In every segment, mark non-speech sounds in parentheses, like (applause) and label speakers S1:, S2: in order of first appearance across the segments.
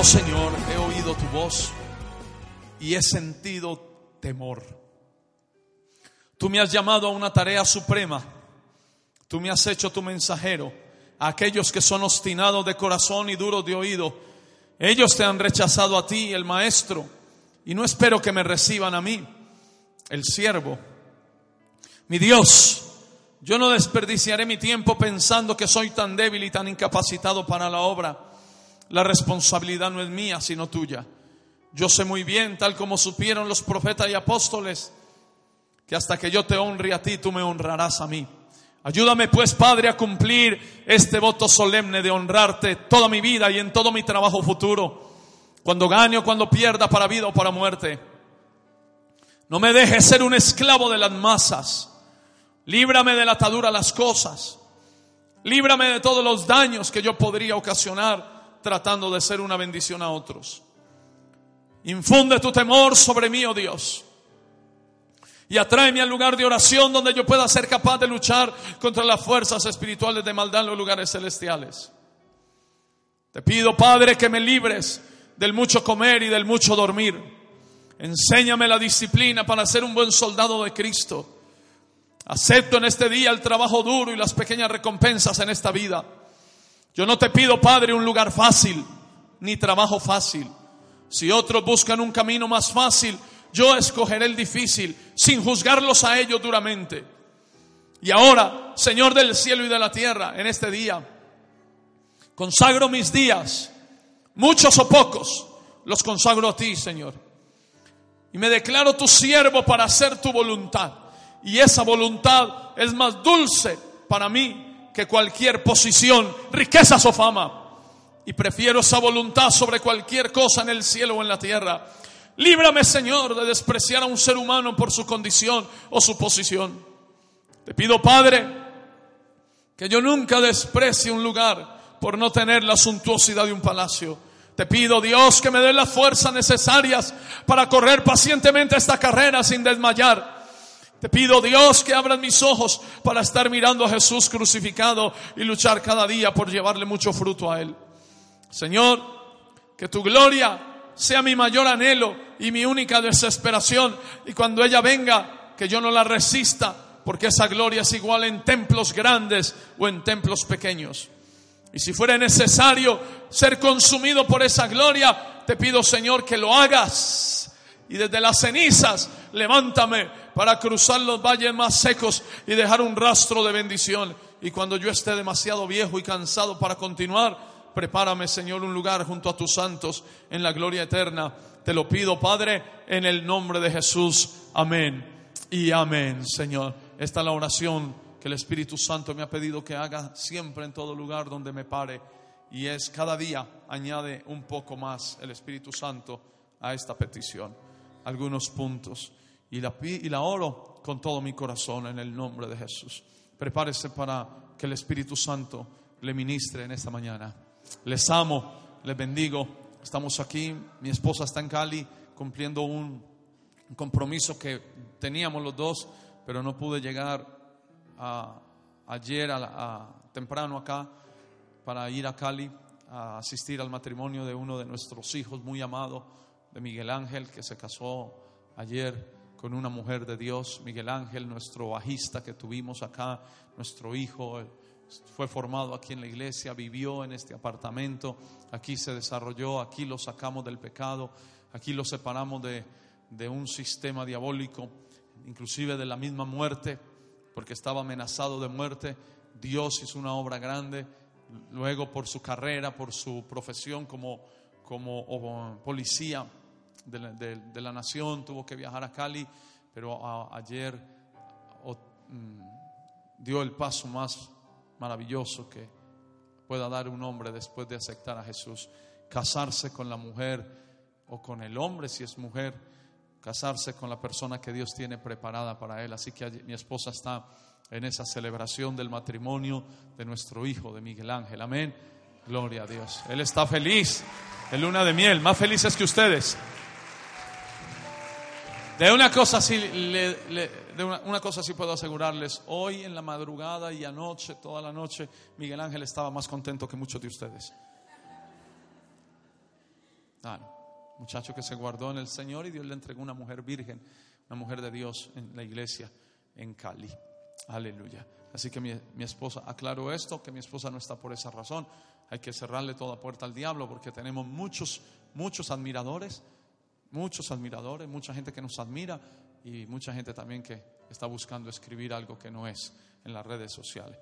S1: Oh Señor, he oído tu voz y he sentido temor. Tú me has llamado a una tarea suprema. Tú me has hecho tu mensajero a aquellos que son obstinados de corazón y duros de oído. Ellos te han rechazado a ti, el maestro, y no espero que me reciban a mí, el siervo. Mi Dios, yo no desperdiciaré mi tiempo pensando que soy tan débil y tan incapacitado para la obra. La responsabilidad no es mía, sino tuya. Yo sé muy bien, tal como supieron los profetas y apóstoles, que hasta que yo te honre a ti, tú me honrarás a mí. Ayúdame pues, Padre, a cumplir este voto solemne de honrarte toda mi vida y en todo mi trabajo futuro, cuando gane o cuando pierda para vida o para muerte. No me dejes ser un esclavo de las masas. Líbrame de la atadura a las cosas. Líbrame de todos los daños que yo podría ocasionar tratando de ser una bendición a otros. Infunde tu temor sobre mí, oh Dios. Y atráeme al lugar de oración donde yo pueda ser capaz de luchar contra las fuerzas espirituales de maldad en los lugares celestiales. Te pido, Padre, que me libres del mucho comer y del mucho dormir. Enséñame la disciplina para ser un buen soldado de Cristo. Acepto en este día el trabajo duro y las pequeñas recompensas en esta vida. Yo no te pido, Padre, un lugar fácil, ni trabajo fácil. Si otros buscan un camino más fácil, yo escogeré el difícil, sin juzgarlos a ellos duramente. Y ahora, Señor del cielo y de la tierra, en este día, consagro mis días, muchos o pocos, los consagro a ti, Señor. Y me declaro tu siervo para hacer tu voluntad. Y esa voluntad es más dulce para mí que cualquier posición, riquezas o fama. Y prefiero esa voluntad sobre cualquier cosa en el cielo o en la tierra. Líbrame, Señor, de despreciar a un ser humano por su condición o su posición. Te pido, Padre, que yo nunca desprecie un lugar por no tener la suntuosidad de un palacio. Te pido, Dios, que me dé las fuerzas necesarias para correr pacientemente esta carrera sin desmayar. Te pido, Dios, que abran mis ojos para estar mirando a Jesús crucificado y luchar cada día por llevarle mucho fruto a Él. Señor, que tu gloria sea mi mayor anhelo y mi única desesperación. Y cuando ella venga, que yo no la resista, porque esa gloria es igual en templos grandes o en templos pequeños. Y si fuera necesario ser consumido por esa gloria, te pido, Señor, que lo hagas. Y desde las cenizas, levántame para cruzar los valles más secos y dejar un rastro de bendición. Y cuando yo esté demasiado viejo y cansado para continuar, prepárame, Señor, un lugar junto a tus santos en la gloria eterna. Te lo pido, Padre, en el nombre de Jesús. Amén. Y amén, Señor. Esta es la oración que el Espíritu Santo me ha pedido que haga siempre en todo lugar donde me pare. Y es cada día añade un poco más el Espíritu Santo a esta petición. Algunos puntos. Y la, y la oro con todo mi corazón en el nombre de Jesús. Prepárese para que el Espíritu Santo le ministre en esta mañana. Les amo, les bendigo. Estamos aquí, mi esposa está en Cali cumpliendo un compromiso que teníamos los dos, pero no pude llegar ayer a, temprano acá para ir a Cali a asistir al matrimonio de uno de nuestros hijos muy amado, de Miguel Ángel, que se casó ayer con una mujer de Dios, Miguel Ángel, nuestro bajista que tuvimos acá, nuestro hijo, fue formado aquí en la iglesia, vivió en este apartamento, aquí se desarrolló, aquí lo sacamos del pecado, aquí lo separamos de, de un sistema diabólico, inclusive de la misma muerte, porque estaba amenazado de muerte. Dios hizo una obra grande, luego por su carrera, por su profesión como, como policía de la, nación, tuvo que viajar a Cali, pero ayer mm, dio el paso más maravilloso que pueda dar un hombre después de aceptar a Jesús. Casarse con la mujer o con el hombre si es mujer, casarse con la persona que Dios tiene preparada para él. Así que mi esposa está en esa celebración del matrimonio de nuestro hijo, de Miguel Ángel. Amén. Gloria a Dios. Él está feliz en luna de miel, más felices que ustedes. De una cosa sí, de una, una, cosa sí puedo asegurarles, hoy en la madrugada y anoche, toda la noche, Miguel Ángel estaba más contento que muchos de ustedes. Ah, muchacho que se guardó en el Señor y Dios le entregó una mujer virgen, una mujer de Dios en la iglesia en Cali. Aleluya. Así que mi, mi, esposa, aclaro esto, que mi esposa no está por esa razón. Hay que cerrarle toda puerta al diablo porque tenemos muchos, muchos admiradores, muchos admiradores, mucha gente que nos admira y mucha gente también que está buscando escribir algo que no es en las redes sociales.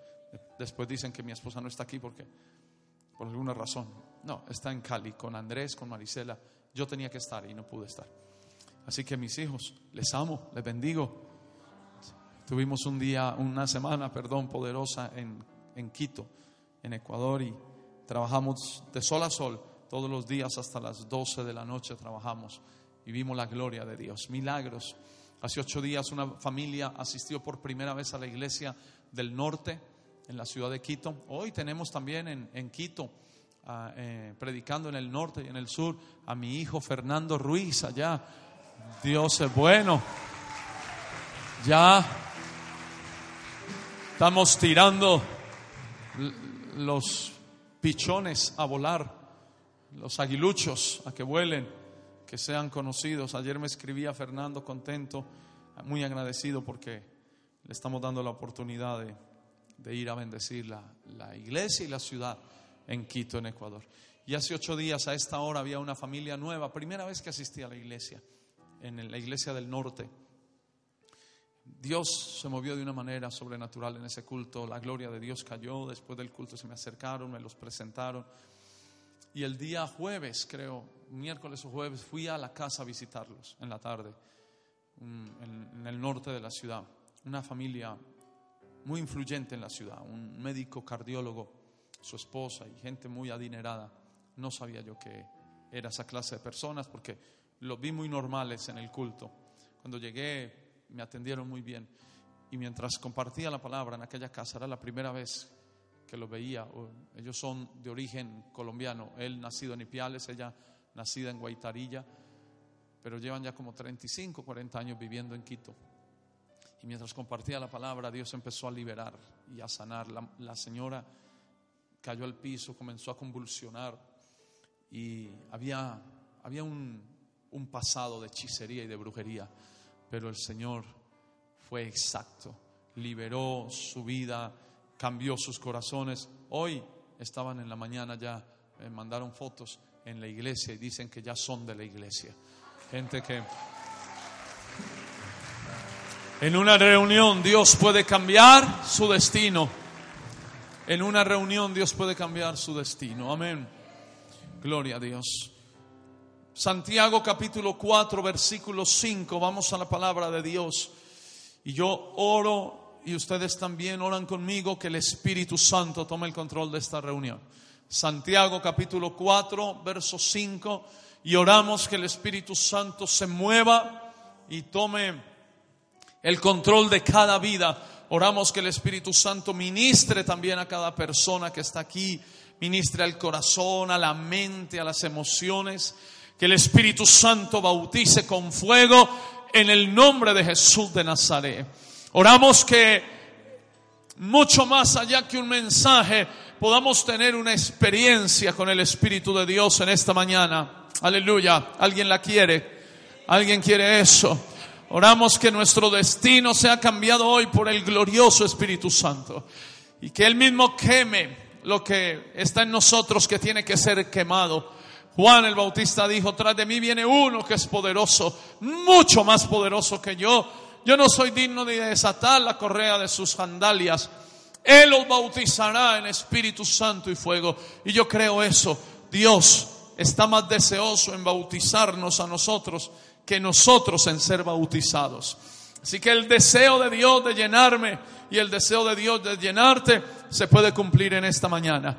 S1: Después dicen que mi esposa no está aquí porque, por alguna razón, no, está en Cali con Andrés, con Marisela. Yo tenía que estar y no pude estar. Así que mis hijos, les amo, les bendigo. Tuvimos un día, una semana, perdón, poderosa en, en Quito, en Ecuador, y trabajamos de sol a sol, todos los días hasta las 12 de la noche trabajamos y vimos la gloria de Dios, milagros. Hace ocho días una familia asistió por primera vez a la iglesia del norte, en la ciudad de Quito. Hoy tenemos también en, en Quito, uh, eh, predicando en el norte y en el sur, a mi hijo Fernando Ruiz allá. Dios es bueno. Ya Estamos tirando los pichones a volar, los aguiluchos a que vuelen, que sean conocidos. Ayer me escribía Fernando contento, muy agradecido porque le estamos dando la oportunidad de, ir a bendecir la, la, iglesia y la ciudad en Quito, en Ecuador. Y hace ocho días a esta hora había una familia nueva, primera vez que asistía a la iglesia, en la iglesia del norte Dios se movió de una manera sobrenatural en ese culto, la gloria de Dios cayó, después del culto se me acercaron, me los presentaron. Y el día jueves, creo, miércoles o jueves, fui a la casa a visitarlos en la tarde, en, el norte de la ciudad. Una familia muy influyente en la ciudad, un médico cardiólogo, su esposa y gente muy adinerada. No sabía yo que era esa clase de personas porque los vi muy normales en el culto. Cuando llegué me atendieron muy bien. Y mientras compartía la palabra en aquella casa, era la primera vez que lo veía. Ellos son de origen colombiano. Él nacido en Ipiales, ella nacida en Guaitarilla, pero llevan ya como 35, 40 años viviendo en Quito. Y mientras compartía la palabra, Dios empezó a liberar y a sanar. La, señora cayó al piso, comenzó a convulsionar y había, había un, pasado de hechicería y de brujería pero el Señor fue exacto, liberó su vida, cambió sus corazones. Hoy estaban en la mañana ya, mandaron fotos en la iglesia y dicen que ya son de la iglesia. Gente que en una reunión Dios puede cambiar su destino. En una reunión Dios puede cambiar su destino. Amén. Gloria a Dios. Santiago capítulo 4, versículo 5, vamos a la palabra de Dios. Y yo oro y ustedes también oran conmigo que el Espíritu Santo tome el control de esta reunión. Santiago capítulo 4, verso 5, y oramos que el Espíritu Santo se mueva y tome el control de cada vida. Oramos que el Espíritu Santo ministre también a cada persona que está aquí, ministre al corazón, a la mente, a las emociones que el Espíritu Santo bautice con fuego en el nombre de Jesús de Nazaret. Oramos que mucho más allá que un mensaje, podamos tener una experiencia con el Espíritu de Dios en esta mañana. Aleluya. ¿Alguien la quiere? ¿Alguien quiere eso? Oramos que nuestro destino sea cambiado hoy por el glorioso Espíritu Santo y que Él mismo queme lo que está en nosotros que tiene que ser quemado Juan el Bautista dijo, tras de mí viene uno que es poderoso, mucho más poderoso que yo. Yo no soy digno de desatar la correa de sus sandalias. Él los bautizará en Espíritu Santo y fuego. Y yo creo eso. Dios está más deseoso en bautizarnos a nosotros que nosotros en ser bautizados. Así que el deseo de Dios de llenarme y el deseo de Dios de llenarte se puede cumplir en esta mañana.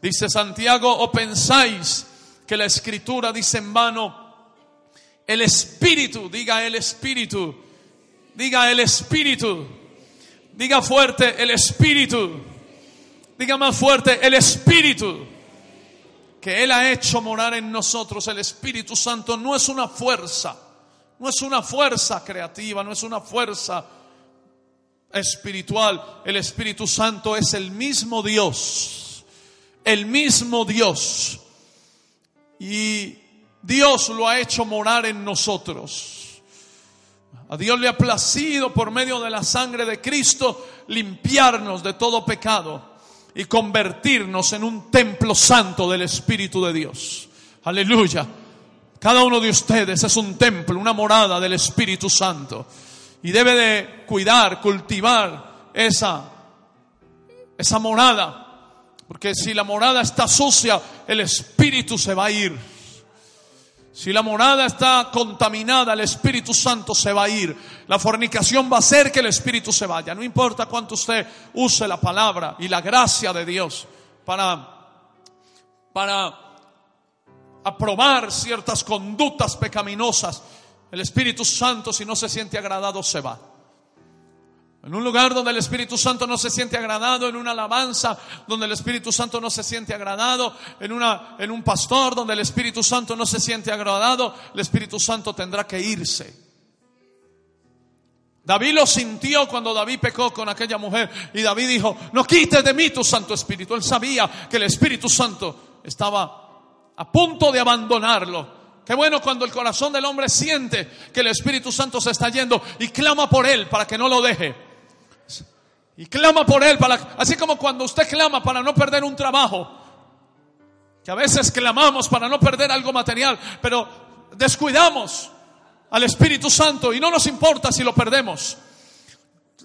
S1: Dice Santiago, o pensáis que la escritura dice en vano, el espíritu, diga el espíritu, diga el espíritu, diga fuerte el espíritu, diga más fuerte el espíritu que Él ha hecho morar en nosotros, el Espíritu Santo, no es una fuerza, no es una fuerza creativa, no es una fuerza espiritual. El Espíritu Santo es el mismo Dios, el mismo Dios. Y Dios lo ha hecho morar en nosotros. A Dios le ha placido por medio de la sangre de Cristo limpiarnos de todo pecado y convertirnos en un templo santo del Espíritu de Dios. Aleluya. Cada uno de ustedes es un templo, una morada del Espíritu Santo. Y debe de cuidar, cultivar esa, esa morada. Porque si la morada está sucia, el Espíritu se va a ir. Si la morada está contaminada, el Espíritu Santo se va a ir. La fornicación va a hacer que el Espíritu se vaya. No importa cuánto usted use la palabra y la gracia de Dios para, para aprobar ciertas conductas pecaminosas. El Espíritu Santo, si no se siente agradado, se va. En un lugar donde el Espíritu Santo no se siente agradado, en una alabanza donde el Espíritu Santo no se siente agradado, en, una, en un pastor donde el Espíritu Santo no se siente agradado, el Espíritu Santo tendrá que irse. David lo sintió cuando David pecó con aquella mujer y David dijo, no quites de mí tu Santo Espíritu. Él sabía que el Espíritu Santo estaba a punto de abandonarlo. Qué bueno cuando el corazón del hombre siente que el Espíritu Santo se está yendo y clama por él para que no lo deje. Y clama por él, para, así como cuando usted clama para no perder un trabajo, que a veces clamamos para no perder algo material, pero descuidamos al Espíritu Santo y no nos importa si lo perdemos.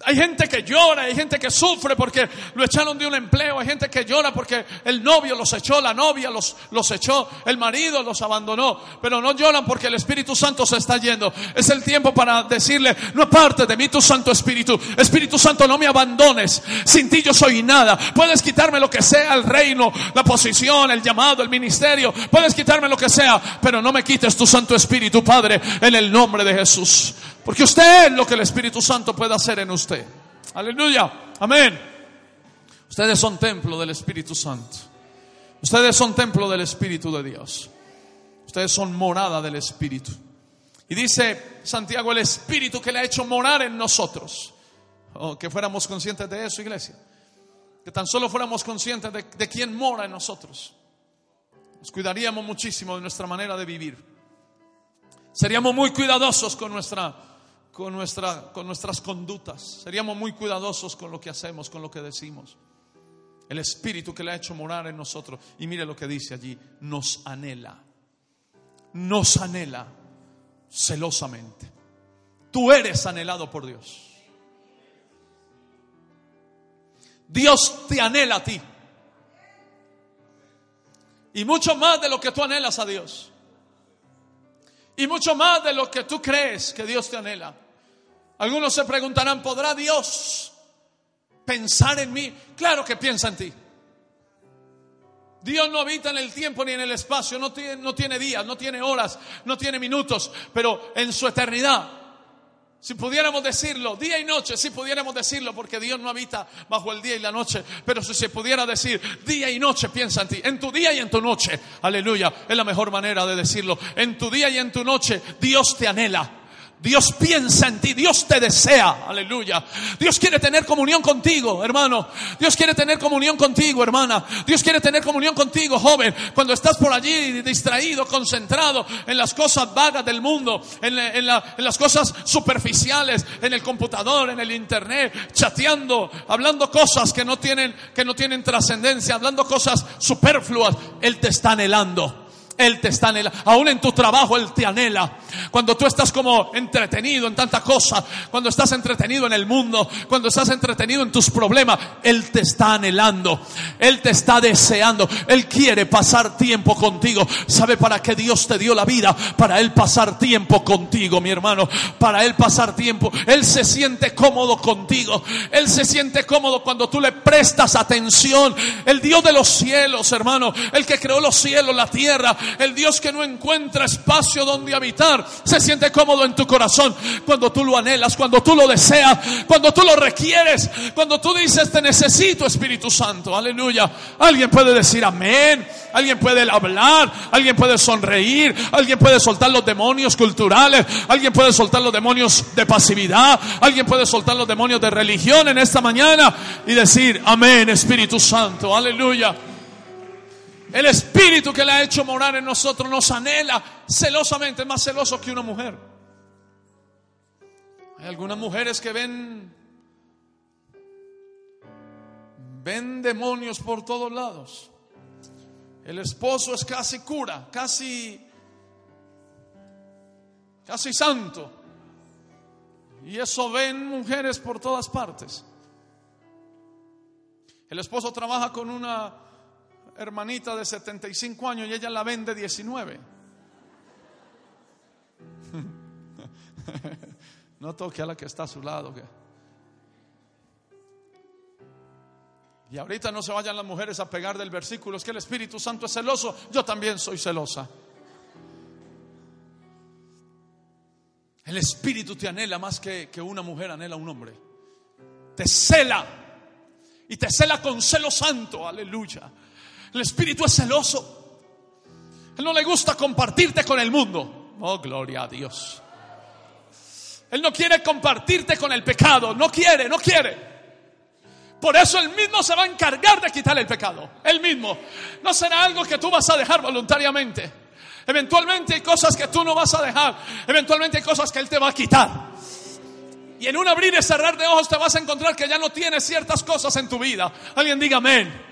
S1: Hay gente que llora, hay gente que sufre porque lo echaron de un empleo, hay gente que llora porque el novio los echó, la novia los, los echó, el marido los abandonó, pero no lloran porque el Espíritu Santo se está yendo. Es el tiempo para decirle, no aparte de mí tu Santo Espíritu, Espíritu Santo no me abandones, sin ti yo soy nada. Puedes quitarme lo que sea, el reino, la posición, el llamado, el ministerio, puedes quitarme lo que sea, pero no me quites tu Santo Espíritu, Padre, en el nombre de Jesús. Porque usted es lo que el Espíritu Santo puede hacer en usted. Aleluya. Amén. Ustedes son templo del Espíritu Santo. Ustedes son templo del Espíritu de Dios. Ustedes son morada del Espíritu. Y dice Santiago, el Espíritu que le ha hecho morar en nosotros. Oh, que fuéramos conscientes de eso, iglesia. Que tan solo fuéramos conscientes de, de quién mora en nosotros. Nos cuidaríamos muchísimo de nuestra manera de vivir. Seríamos muy cuidadosos con nuestra con, nuestra, con nuestras conductas. Seríamos muy cuidadosos con lo que hacemos, con lo que decimos. El Espíritu que le ha hecho morar en nosotros. Y mire lo que dice allí, nos anhela. Nos anhela celosamente. Tú eres anhelado por Dios. Dios te anhela a ti. Y mucho más de lo que tú anhelas a Dios. Y mucho más de lo que tú crees que Dios te anhela. Algunos se preguntarán, ¿podrá Dios pensar en mí? Claro que piensa en ti. Dios no habita en el tiempo ni en el espacio, no tiene, no tiene días, no tiene horas, no tiene minutos, pero en su eternidad si pudiéramos decirlo, día y noche, si pudiéramos decirlo, porque Dios no habita bajo el día y la noche, pero si se pudiera decir día y noche, piensa en ti, en tu día y en tu noche, aleluya, es la mejor manera de decirlo, en tu día y en tu noche, Dios te anhela. Dios piensa en ti, Dios te desea, aleluya. Dios quiere tener comunión contigo, hermano. Dios quiere tener comunión contigo, hermana. Dios quiere tener comunión contigo, joven. Cuando estás por allí distraído, concentrado en las cosas vagas del mundo, en, las cosas superficiales, en el computador, en el internet, chateando, hablando cosas que no tienen, que no tienen trascendencia, hablando cosas superfluas, Él te está anhelando. Él te está anhelando. Aún en tu trabajo Él te anhela. Cuando tú estás como entretenido en tanta cosa, cuando estás entretenido en el mundo, cuando estás entretenido en tus problemas, Él te está anhelando. Él te está deseando. Él quiere pasar tiempo contigo. ¿Sabe para qué Dios te dio la vida? Para Él pasar tiempo contigo, mi hermano. Para Él pasar tiempo. Él se siente cómodo contigo. Él se siente cómodo cuando tú le prestas atención. El Dios de los cielos, hermano. El que creó los cielos, la tierra el Dios que no encuentra espacio donde habitar, se siente cómodo en tu corazón cuando tú lo anhelas, cuando tú lo deseas, cuando tú lo requieres, cuando tú dices, te necesito Espíritu Santo. Aleluya. Alguien puede decir amén. Alguien puede hablar, alguien puede sonreír, alguien puede soltar los demonios culturales, alguien puede soltar los demonios de pasividad, alguien puede soltar los demonios de religión en esta mañana y decir, amén, Espíritu Santo, aleluya. El espíritu que le ha hecho morar en nosotros nos anhela celosamente, más celoso que una mujer. Hay algunas mujeres que ven ven demonios por todos lados. El esposo es casi cura, casi casi santo. Y eso ven mujeres por todas partes. El esposo trabaja con una hermanita de 75 años y ella la vende 19. (laughs) No toque a la que está a su lado. Y ahorita no se vayan las mujeres a pegar del versículo, es que el Espíritu Santo es celoso, yo también soy celosa. El Espíritu te anhela más que, que una mujer anhela a un hombre. Te cela y te cela con celo santo, aleluya. El Espíritu es celoso. Él no le gusta compartirte con el mundo. Oh, gloria a Dios. Él no quiere compartirte con el pecado. No quiere, no quiere. Por eso Él mismo se va a encargar de quitar el pecado. Él mismo. No será algo que tú vas a dejar voluntariamente. Eventualmente hay cosas que tú no vas a dejar. Eventualmente hay cosas que Él te va a quitar. Y en un abrir y cerrar de ojos te vas a encontrar que ya no tienes ciertas cosas en tu vida. Alguien diga amén.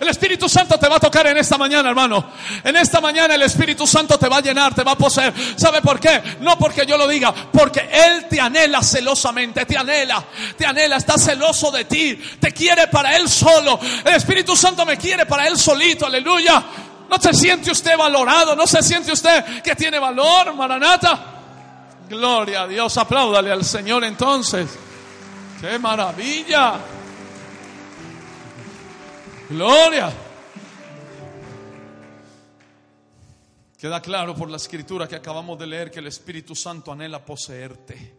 S1: El Espíritu Santo te va a tocar en esta mañana, hermano. En esta mañana el Espíritu Santo te va a llenar, te va a poseer. ¿Sabe por qué? No porque yo lo diga, porque Él te anhela celosamente, te anhela, te anhela, está celoso de ti, te quiere para Él solo. El Espíritu Santo me quiere para Él solito, aleluya. ¿No se siente usted valorado? ¿No se siente usted que tiene valor, Maranata? Gloria a Dios, apláudale al Señor entonces. ¡Qué maravilla! Gloria. Queda claro por la escritura que acabamos de leer que el Espíritu Santo anhela poseerte.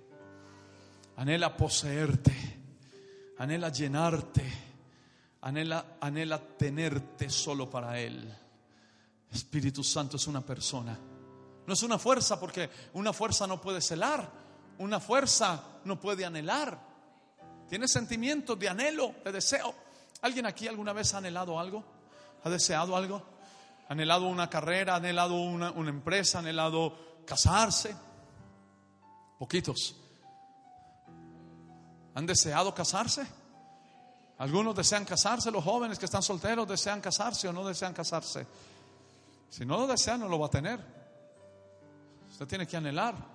S1: Anhela poseerte. Anhela llenarte. Anhela, anhela tenerte solo para Él. Espíritu Santo es una persona. No es una fuerza porque una fuerza no puede celar. Una fuerza no puede anhelar. Tiene sentimientos de anhelo, de deseo. ¿Alguien aquí alguna vez ha anhelado algo? ¿Ha deseado algo? ¿Ha anhelado una carrera? ¿Ha anhelado una, una empresa? ¿Ha anhelado casarse? Poquitos. ¿Han deseado casarse? Algunos desean casarse, los jóvenes que están solteros desean casarse o no desean casarse. Si no lo desean, no lo va a tener. Usted tiene que anhelar.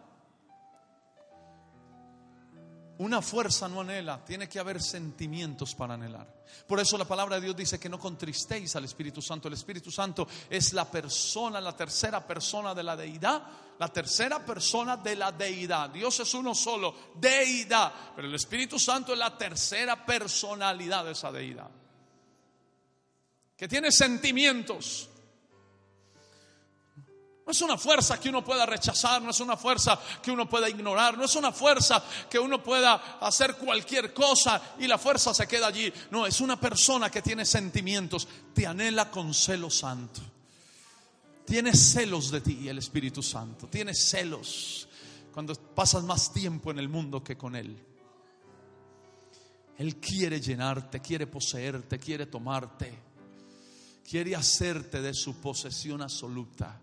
S1: Una fuerza no anhela, tiene que haber sentimientos para anhelar. Por eso la palabra de Dios dice que no contristéis al Espíritu Santo. El Espíritu Santo es la persona, la tercera persona de la deidad, la tercera persona de la deidad. Dios es uno solo, deidad, pero el Espíritu Santo es la tercera personalidad de esa deidad. Que tiene sentimientos, no es una fuerza que uno pueda rechazar, no es una fuerza que uno pueda ignorar, no es una fuerza que uno pueda hacer cualquier cosa y la fuerza se queda allí. No, es una persona que tiene sentimientos, te anhela con celo santo. Tiene celos de ti el Espíritu Santo, tiene celos cuando pasas más tiempo en el mundo que con Él. Él quiere llenarte, quiere poseerte, quiere tomarte, quiere hacerte de su posesión absoluta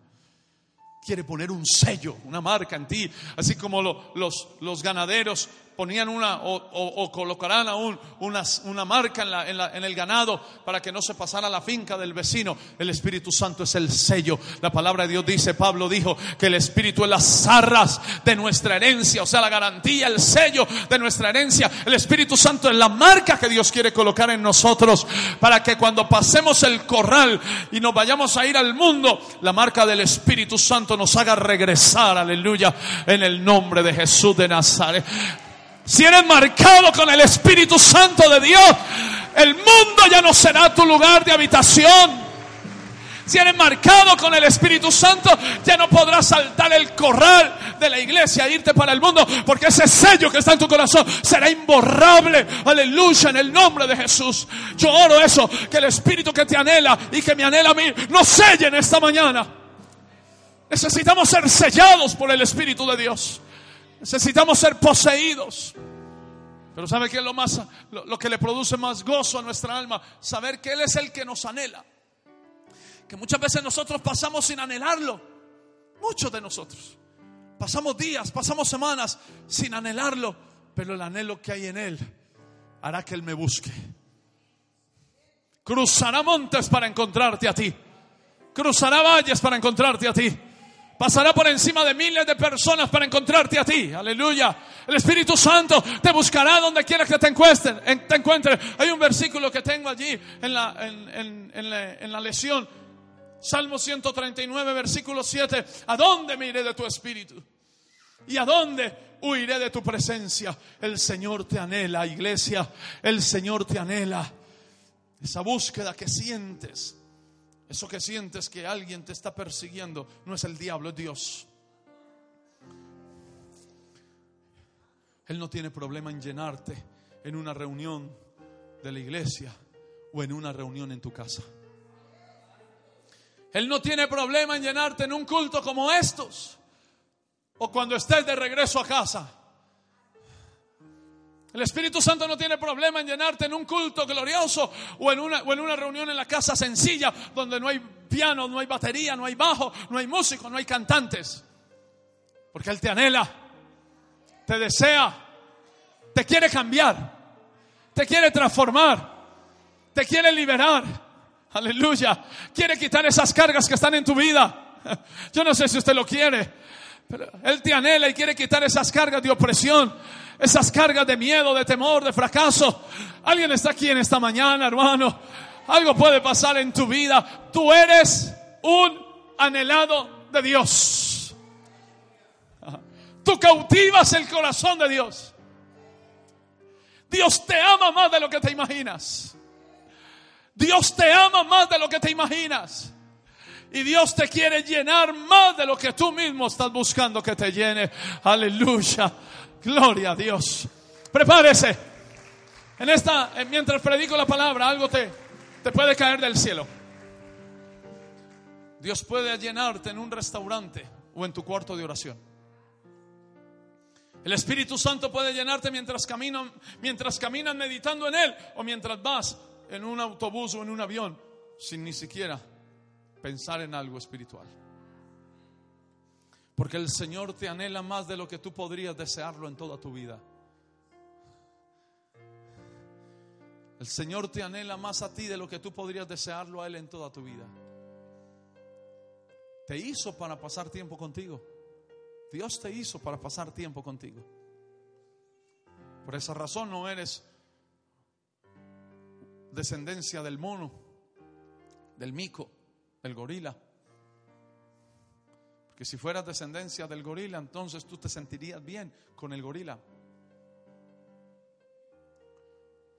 S1: quiere poner un sello, una marca en ti, así como los, los ganaderos ponían una o, colocarán aún una, una marca en, el ganado para que no se pasara a la finca del vecino. El Espíritu Santo es el sello. La palabra de Dios dice, Pablo dijo que el Espíritu es las arras de nuestra herencia, o sea, la garantía, el sello de nuestra herencia. El Espíritu Santo es la marca que Dios quiere colocar en nosotros para que cuando pasemos el corral y nos vayamos a ir al mundo, la marca del Espíritu Santo nos haga regresar, aleluya, en el nombre de Jesús de Nazaret. Si eres marcado con el Espíritu Santo de Dios, el mundo ya no será tu lugar de habitación. Si eres marcado con el Espíritu Santo, ya no podrás saltar el corral de la iglesia e irte para el mundo, porque ese sello que está en tu corazón será imborrable. Aleluya, en el nombre de Jesús. Yo oro eso, que el Espíritu que te anhela y que me anhela a mí, nos sellen esta mañana. Necesitamos ser sellados por el Espíritu de Dios. Necesitamos ser poseídos. Pero ¿sabe qué es lo más lo, lo que le produce más gozo a nuestra alma? Saber que él es el que nos anhela. Que muchas veces nosotros pasamos sin anhelarlo. Muchos de nosotros. Pasamos días, pasamos semanas sin anhelarlo, pero el anhelo que hay en él hará que él me busque. Cruzará montes para encontrarte a ti. Cruzará valles para encontrarte a ti. Pasará por encima de miles de personas para encontrarte a ti. Aleluya. El Espíritu Santo te buscará donde quiera que te encuentres. en- Te encuentres. Hay un versículo que tengo allí en la, en, en- en la, en la lesión. Salmo 139, versículo 7. ¿A dónde me iré de tu espíritu? ¿Y a dónde huiré de tu presencia? El Señor te anhela, iglesia. El Señor te anhela. Esa búsqueda que sientes. Eso que sientes que alguien te está persiguiendo no es el diablo, es Dios. Él no tiene problema en llenarte en una reunión de la iglesia o en una reunión en tu casa. Él no tiene problema en llenarte en un culto como estos o cuando estés de regreso a casa. El Espíritu Santo no tiene problema en llenarte en un culto glorioso o en, una, reunión en la casa sencilla donde no hay piano, no hay batería, no hay bajo, no hay músico, no hay cantantes. Porque Él te anhela, te desea, te quiere cambiar, te quiere transformar, te quiere liberar. Aleluya. Quiere quitar esas cargas que están en tu vida. Yo no sé si usted lo quiere, pero Él te anhela y quiere quitar esas cargas de opresión, esas cargas de miedo, de temor, de fracaso. Alguien está aquí en esta mañana, hermano. Algo puede pasar en tu vida. Tú eres un anhelado de Dios. Tú cautivas el corazón de Dios. Dios te ama más de lo que te imaginas. Dios te ama más de lo que te imaginas. Y Dios te quiere llenar más de lo que tú mismo estás buscando que te llene. Aleluya. Gloria a Dios. Prepárese. En esta, eh, mientras predico la palabra, algo te, te puede caer del cielo. Dios puede llenarte en un restaurante o en tu cuarto de oración. El Espíritu Santo puede llenarte mientras caminan, mientras caminas meditando en Él o mientras vas en un autobús o en un avión sin ni siquiera pensar en algo espiritual. Porque el Señor te anhela más de lo que tú podrías desearlo en toda tu vida. El Señor te anhela más a ti de lo que tú podrías desearlo a Él en toda tu vida. Te hizo para pasar tiempo contigo. Dios te hizo para pasar tiempo contigo. Por esa razón no eres descendencia del mono, del mico, del gorila. Porque si fueras descendencia del gorila, entonces tú te sentirías bien con el gorila.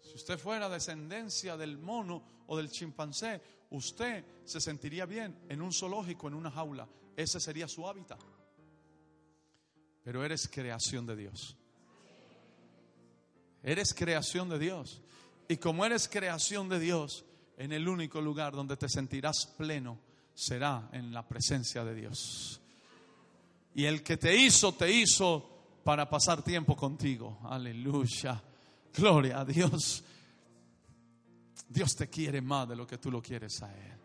S1: Si usted fuera descendencia del mono o del chimpancé, usted se sentiría bien en un zoológico, en una jaula. Ese sería su hábitat. Pero eres creación de Dios. Eres creación de Dios. Y como eres creación de Dios, en el único lugar donde te sentirás pleno será en la presencia de Dios. Y el que te hizo, te hizo para pasar tiempo contigo. Aleluya. Gloria a Dios. Dios te quiere más de lo que tú lo quieres a Él.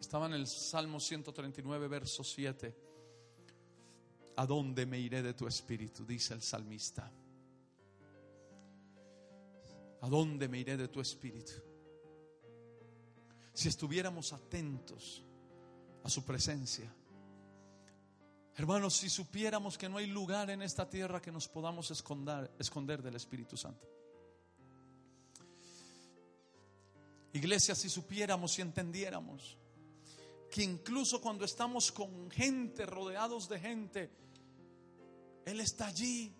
S1: Estaba en el Salmo 139, verso 7. ¿A dónde me iré de tu espíritu? Dice el salmista. ¿A dónde me iré de tu espíritu? Si estuviéramos atentos a su presencia. Hermanos, si supiéramos que no hay lugar en esta tierra que nos podamos esconder, del Espíritu Santo. Iglesia, si supiéramos y entendiéramos que incluso cuando estamos con gente, rodeados de gente, Él está allí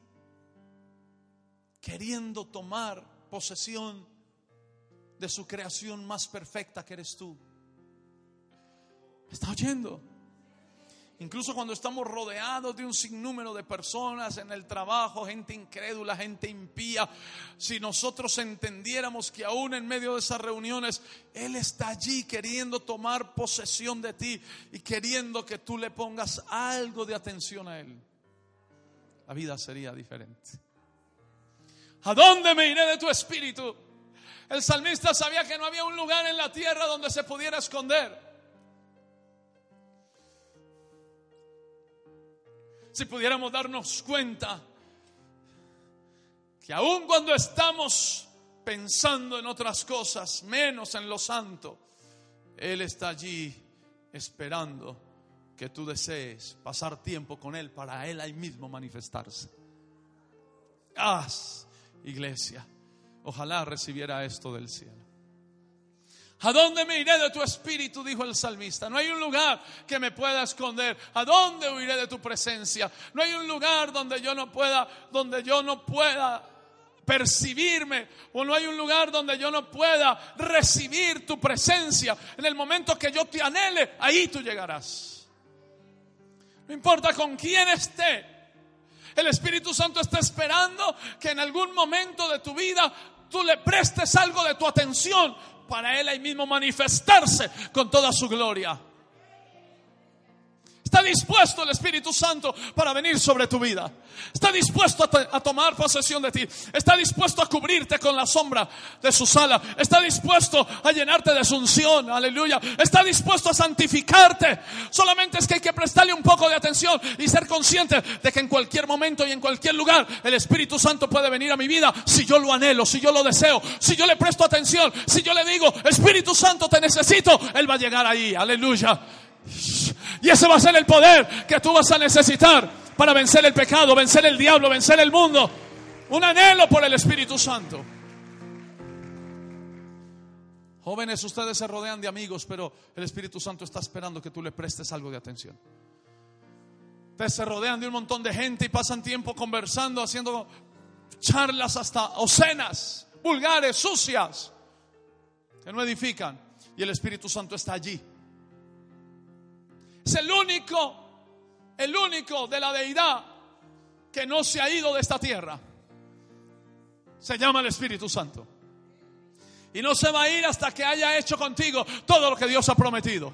S1: queriendo tomar posesión de su creación más perfecta que eres tú. ¿Está oyendo? Incluso cuando estamos rodeados de un sinnúmero de personas en el trabajo, gente incrédula, gente impía, si nosotros entendiéramos que aún en medio de esas reuniones Él está allí queriendo tomar posesión de ti y queriendo que tú le pongas algo de atención a Él, la vida sería diferente. ¿A dónde me iré de tu espíritu? El salmista sabía que no había un lugar en la tierra donde se pudiera esconder. Si pudiéramos darnos cuenta que aun cuando estamos pensando en otras cosas, menos en lo santo, Él está allí esperando que tú desees pasar tiempo con Él para Él ahí mismo manifestarse. Haz, iglesia, ojalá recibiera esto del cielo. ¿A dónde me iré de tu espíritu? Dijo el salmista. No hay un lugar que me pueda esconder. ¿A dónde huiré de tu presencia? No hay un lugar donde yo no pueda, donde yo no pueda percibirme o no hay un lugar donde yo no pueda recibir tu presencia. En el momento que yo te anhele, ahí tú llegarás. No importa con quién esté. El Espíritu Santo está esperando que en algún momento de tu vida tú le prestes algo de tu atención para Él ahí mismo manifestarse con toda su gloria. Está dispuesto el Espíritu Santo para venir sobre tu vida. Está dispuesto a, tomar posesión de ti. Está dispuesto a cubrirte con la sombra de su sala. Está dispuesto a llenarte de su unción. Aleluya. Está dispuesto a santificarte. Solamente es que hay que prestarle un poco de atención y ser consciente de que en cualquier momento y en cualquier lugar el Espíritu Santo puede venir a mi vida si yo lo anhelo, si yo lo deseo, si yo le presto atención, si yo le digo, Espíritu Santo, te necesito, Él va a llegar ahí. Aleluya. Y ese va a ser el poder que tú vas a necesitar para vencer el pecado, vencer el diablo, vencer el mundo. Un anhelo por el Espíritu Santo. Jóvenes, ustedes se rodean de amigos, pero el Espíritu Santo está esperando que tú le prestes algo de atención. Ustedes se rodean de un montón de gente y pasan tiempo conversando, haciendo charlas hasta ocenas, vulgares, sucias, que no edifican. Y el Espíritu Santo está allí es el único, el único de la deidad que no se ha ido de esta tierra. Se llama el Espíritu Santo. Y no se va a ir hasta que haya hecho contigo todo lo que Dios ha prometido.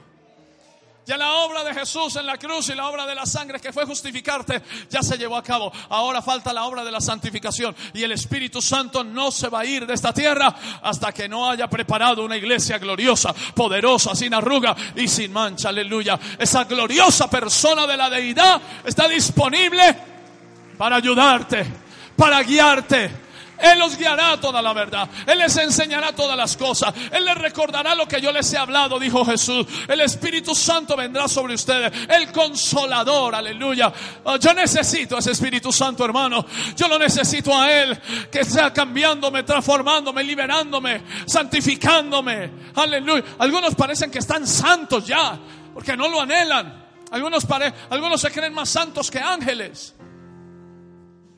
S1: Ya la obra de Jesús en la cruz y la obra de la sangre que fue justificarte ya se llevó a cabo. Ahora falta la obra de la santificación. Y el Espíritu Santo no se va a ir de esta tierra hasta que no haya preparado una iglesia gloriosa, poderosa, sin arruga y sin mancha. Aleluya. Esa gloriosa persona de la deidad está disponible para ayudarte, para guiarte él los guiará a toda la verdad. Él les enseñará todas las cosas. Él les recordará lo que yo les he hablado, dijo Jesús. El Espíritu Santo vendrá sobre ustedes. El consolador, aleluya. Oh, yo necesito ese Espíritu Santo, hermano. Yo lo necesito a Él, que sea cambiándome, transformándome, liberándome, santificándome. Aleluya. Algunos parecen que están santos ya, porque no lo anhelan. Algunos, algunos se creen más santos que ángeles.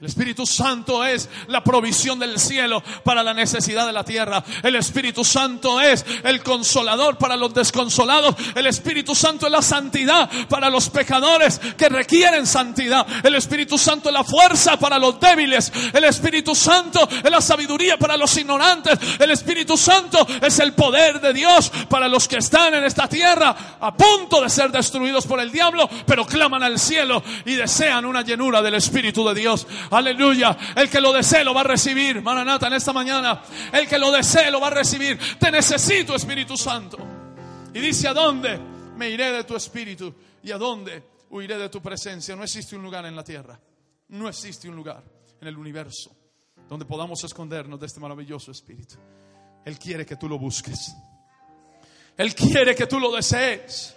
S1: El Espíritu Santo es la provisión del cielo para la necesidad de la tierra. El Espíritu Santo es el consolador para los desconsolados. El Espíritu Santo es la santidad para los pecadores que requieren santidad. El Espíritu Santo es la fuerza para los débiles. El Espíritu Santo es la sabiduría para los ignorantes. El Espíritu Santo es el poder de Dios para los que están en esta tierra a punto de ser destruidos por el diablo, pero claman al cielo y desean una llenura del Espíritu de Dios. Aleluya. El que lo desee lo va a recibir. Maranata, en esta mañana. El que lo desee lo va a recibir. Te necesito, Espíritu Santo. Y dice, ¿a dónde me iré de tu Espíritu? ¿Y a dónde huiré de tu presencia. No existe un lugar en la tierra, no existe un lugar en el universo donde podamos escondernos de este maravilloso Espíritu. Él quiere que tú lo busques. Él quiere que tú lo desees.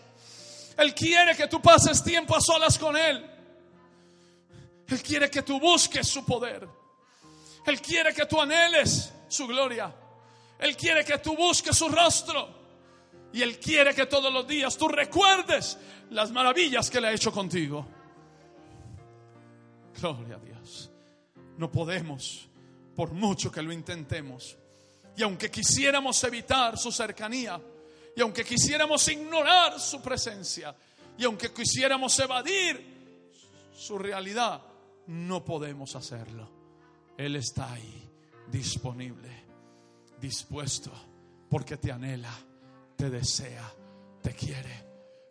S1: Él quiere que tú pases tiempo a solas con Él. Él quiere que tú busques su poder. Él quiere que tú anheles su gloria. Él quiere que tú busques su rostro. Y Él quiere que todos los días tú recuerdes las maravillas que Él ha hecho contigo. Gloria a Dios. No podemos, por mucho que lo intentemos. Y aunque quisiéramos evitar su cercanía, y aunque quisiéramos ignorar su presencia, y aunque quisiéramos evadir su realidad, no podemos hacerlo. Él está ahí, disponible, dispuesto, porque te anhela, te desea, te quiere.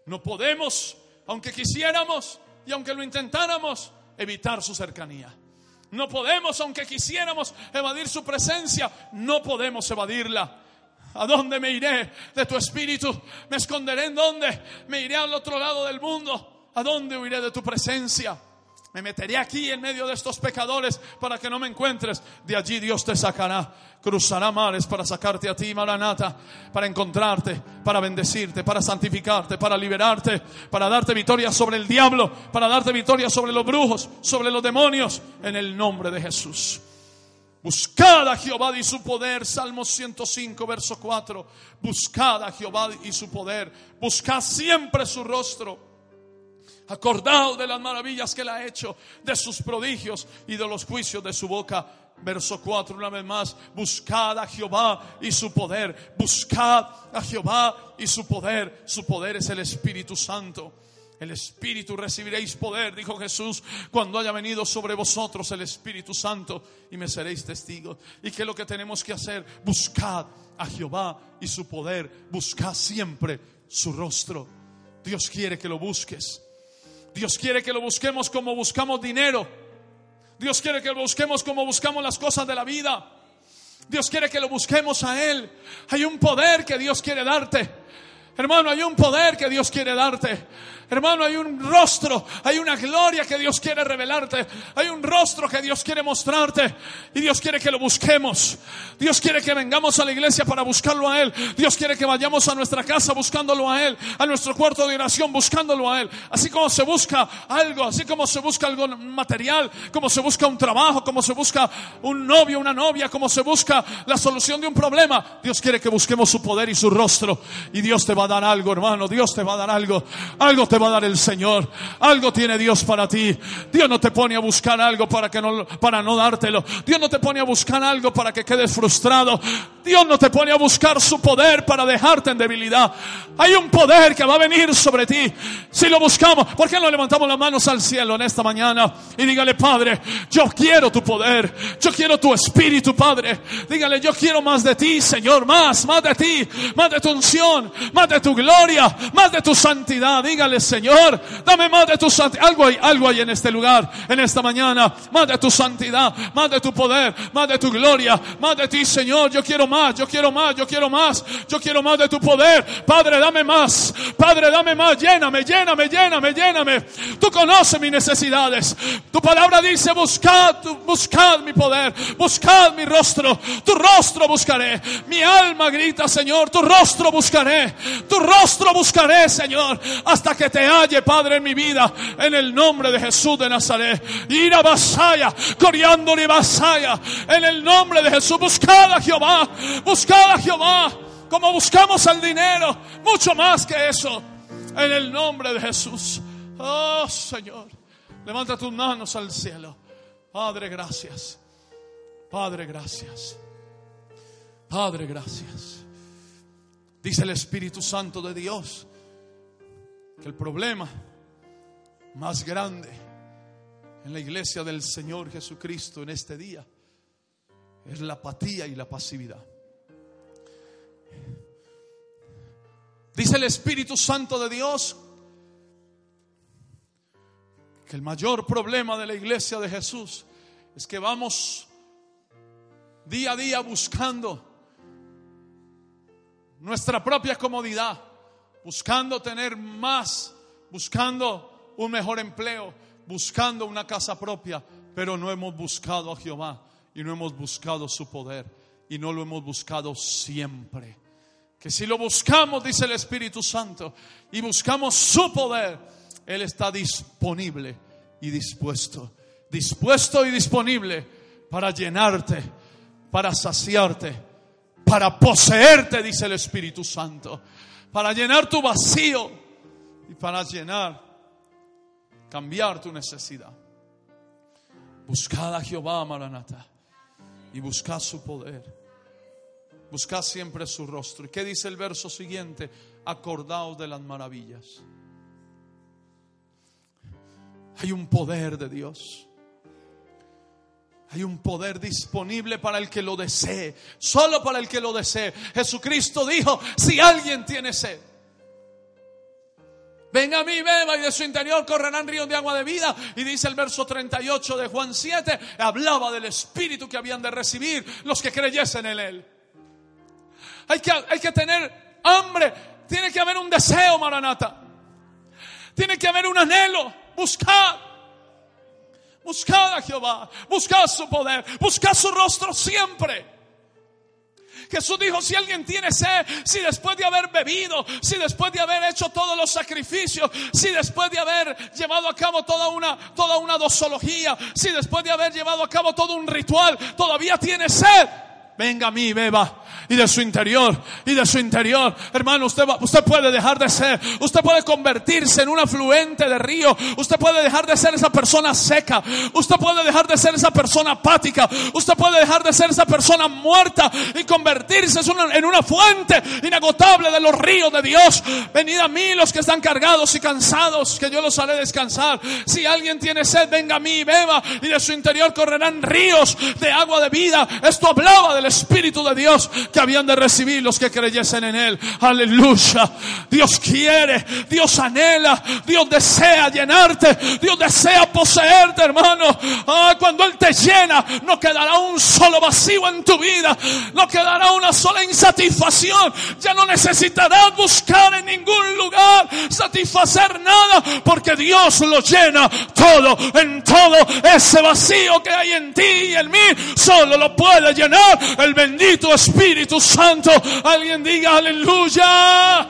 S1: No podemos, aunque quisiéramos y aunque lo intentáramos, evitar su cercanía. No podemos, aunque quisiéramos evadir su presencia, no podemos evadirla. ¿A dónde me iré de tu espíritu? ¿Me esconderé en dónde? ¿Me iré al otro lado del mundo? ¿A dónde huiré de tu presencia? Me meteré aquí en medio de estos pecadores para que no me encuentres. De allí Dios te sacará. Cruzará mares para sacarte a ti, Maranata, para encontrarte, para bendecirte, para santificarte, para liberarte, para darte victoria sobre el diablo, para darte victoria sobre los brujos, sobre los demonios, en el nombre de Jesús. Buscad a Jehová y su poder. Salmo 105, verso 4. Buscad a Jehová y su poder. Buscad siempre su rostro. Acordado de las maravillas que él ha hecho, de sus prodigios y de los juicios de su boca. Verso 4, una vez más, buscad a Jehová y su poder. Buscad a Jehová y su poder. Su poder es el Espíritu Santo. El Espíritu recibiréis poder, dijo Jesús, cuando haya venido sobre vosotros el Espíritu Santo y me seréis testigos. ¿Y qué lo que tenemos que hacer? Buscad a Jehová y su poder. Buscad siempre su rostro. Dios quiere que lo busques. Dios quiere que lo busquemos como buscamos dinero. Dios quiere que lo busquemos como buscamos las cosas de la vida. Dios quiere que lo busquemos a Él. Hay un poder que Dios quiere darte. Hermano, hay un poder que Dios quiere darte. Hermano, hay un rostro, hay una gloria que Dios quiere revelarte, hay un rostro que Dios quiere mostrarte y Dios quiere que lo busquemos. Dios quiere que vengamos a la iglesia para buscarlo a Él. Dios quiere que vayamos a nuestra casa buscándolo a Él, a nuestro cuarto de oración buscándolo a Él. Así como se busca algo, así como se busca algo material, como se busca un trabajo, como se busca un novio, una novia, como se busca la solución de un problema. Dios quiere que busquemos su poder y su rostro y Dios te va a dar algo, hermano. Dios te va a dar algo. Algo te va a dar el Señor. Algo tiene Dios para ti. Dios no te pone a buscar algo para que no, para no dártelo. Dios no te pone a buscar algo para que quedes frustrado. Dios no te pone a buscar su poder para dejarte en debilidad. Hay un poder que va a venir sobre ti. Si lo buscamos, ¿por qué no levantamos las manos al cielo en esta mañana? Y dígale, Padre, yo quiero tu poder. Yo quiero tu espíritu, Padre. Dígale, yo quiero más de ti, Señor. Más, más de ti. Más de tu unción. Más de tu gloria. Más de tu santidad. Dígale, Señor, dame más de tu santidad. Algo hay, algo hay en este lugar, en esta mañana. Más de tu santidad. Más de tu poder. Más de tu gloria. Más de ti, Señor. Yo quiero más, yo quiero más, yo quiero más, yo quiero más de tu poder. Padre, dame más, Padre, dame más, lléname, lléname, lléname, lléname. Tú conoces mis necesidades. Tu palabra dice, buscad, buscad mi poder, buscad mi rostro, tu rostro buscaré. Mi alma grita, Señor, tu rostro buscaré, tu rostro buscaré, Señor, hasta que te halle, Padre, en mi vida, en el nombre de Jesús de Nazaret. Ir a Basaya, coriándole Basaya, en el nombre de Jesús, buscad a Jehová, buscad a Jehová como buscamos el dinero, mucho más que eso, en el nombre de Jesús. Oh Señor, levanta tus manos al cielo. Padre, gracias. Padre, gracias. Padre, gracias. Dice el Espíritu Santo de Dios que el problema más grande en la iglesia del Señor Jesucristo en este día es la apatía y la pasividad. Dice el Espíritu Santo de Dios que el mayor problema de la iglesia de Jesús es que vamos día a día buscando nuestra propia comodidad, buscando tener más, buscando un mejor empleo, buscando una casa propia, pero no hemos buscado a Jehová y no hemos buscado su poder y no lo hemos buscado siempre. Que si lo buscamos, dice el Espíritu Santo, y buscamos su poder, Él está disponible y dispuesto. Dispuesto y disponible para llenarte, para saciarte, para poseerte, dice el Espíritu Santo, para llenar tu vacío y para llenar, cambiar tu necesidad. Buscad a Jehová, Maranata, y buscad su poder. Buscad siempre su rostro. ¿Y qué dice el verso siguiente? Acordaos de las maravillas. Hay un poder de Dios. Hay un poder disponible para el que lo desee, solo para el que lo desee. Jesucristo dijo, si alguien tiene sed, venga a mí, beba y de su interior correrán ríos de agua de vida. Y dice el verso 38 de Juan 7, hablaba del Espíritu que habían de recibir los que creyesen en Él. Hay que, hay que tener hambre, tiene que haber un deseo, Maranata. Tiene que haber un anhelo, buscar. Buscad a Jehová, buscad su poder, buscad su rostro siempre. Jesús dijo, si alguien tiene sed, si después de haber bebido, si después de haber hecho todos los sacrificios, si después de haber llevado a cabo toda una, toda una dosología, si después de haber llevado a cabo todo un ritual, todavía tiene sed, venga a mí, beba y de su interior y de su interior. Hermano, usted, usted puede dejar de ser, usted puede convertirse en un afluente de río, usted puede dejar de ser esa persona seca, usted puede dejar de ser esa persona apática, usted puede dejar de ser esa persona muerta y convertirse en una fuente inagotable de los ríos de Dios. Venid a mí los que están cargados y cansados, que yo los haré descansar. Si alguien tiene sed, venga a mí y beba y de su interior correrán ríos de agua de vida. Esto hablaba del Espíritu de Dios que habían de recibir los que creyesen en Él. Aleluya. Dios quiere, Dios anhela, Dios desea llenarte, Dios desea poseerte, hermano. Ah, cuando Él te llena, no quedará un solo vacío en tu vida, no quedará una sola insatisfacción. Ya no necesitarás buscar en ningún lugar satisfacer nada, porque Dios lo llena todo, en todo ese vacío que hay en ti y en mí, solo lo puede llenar el bendito Espíritu Espíritu Santo. Alguien diga aleluya.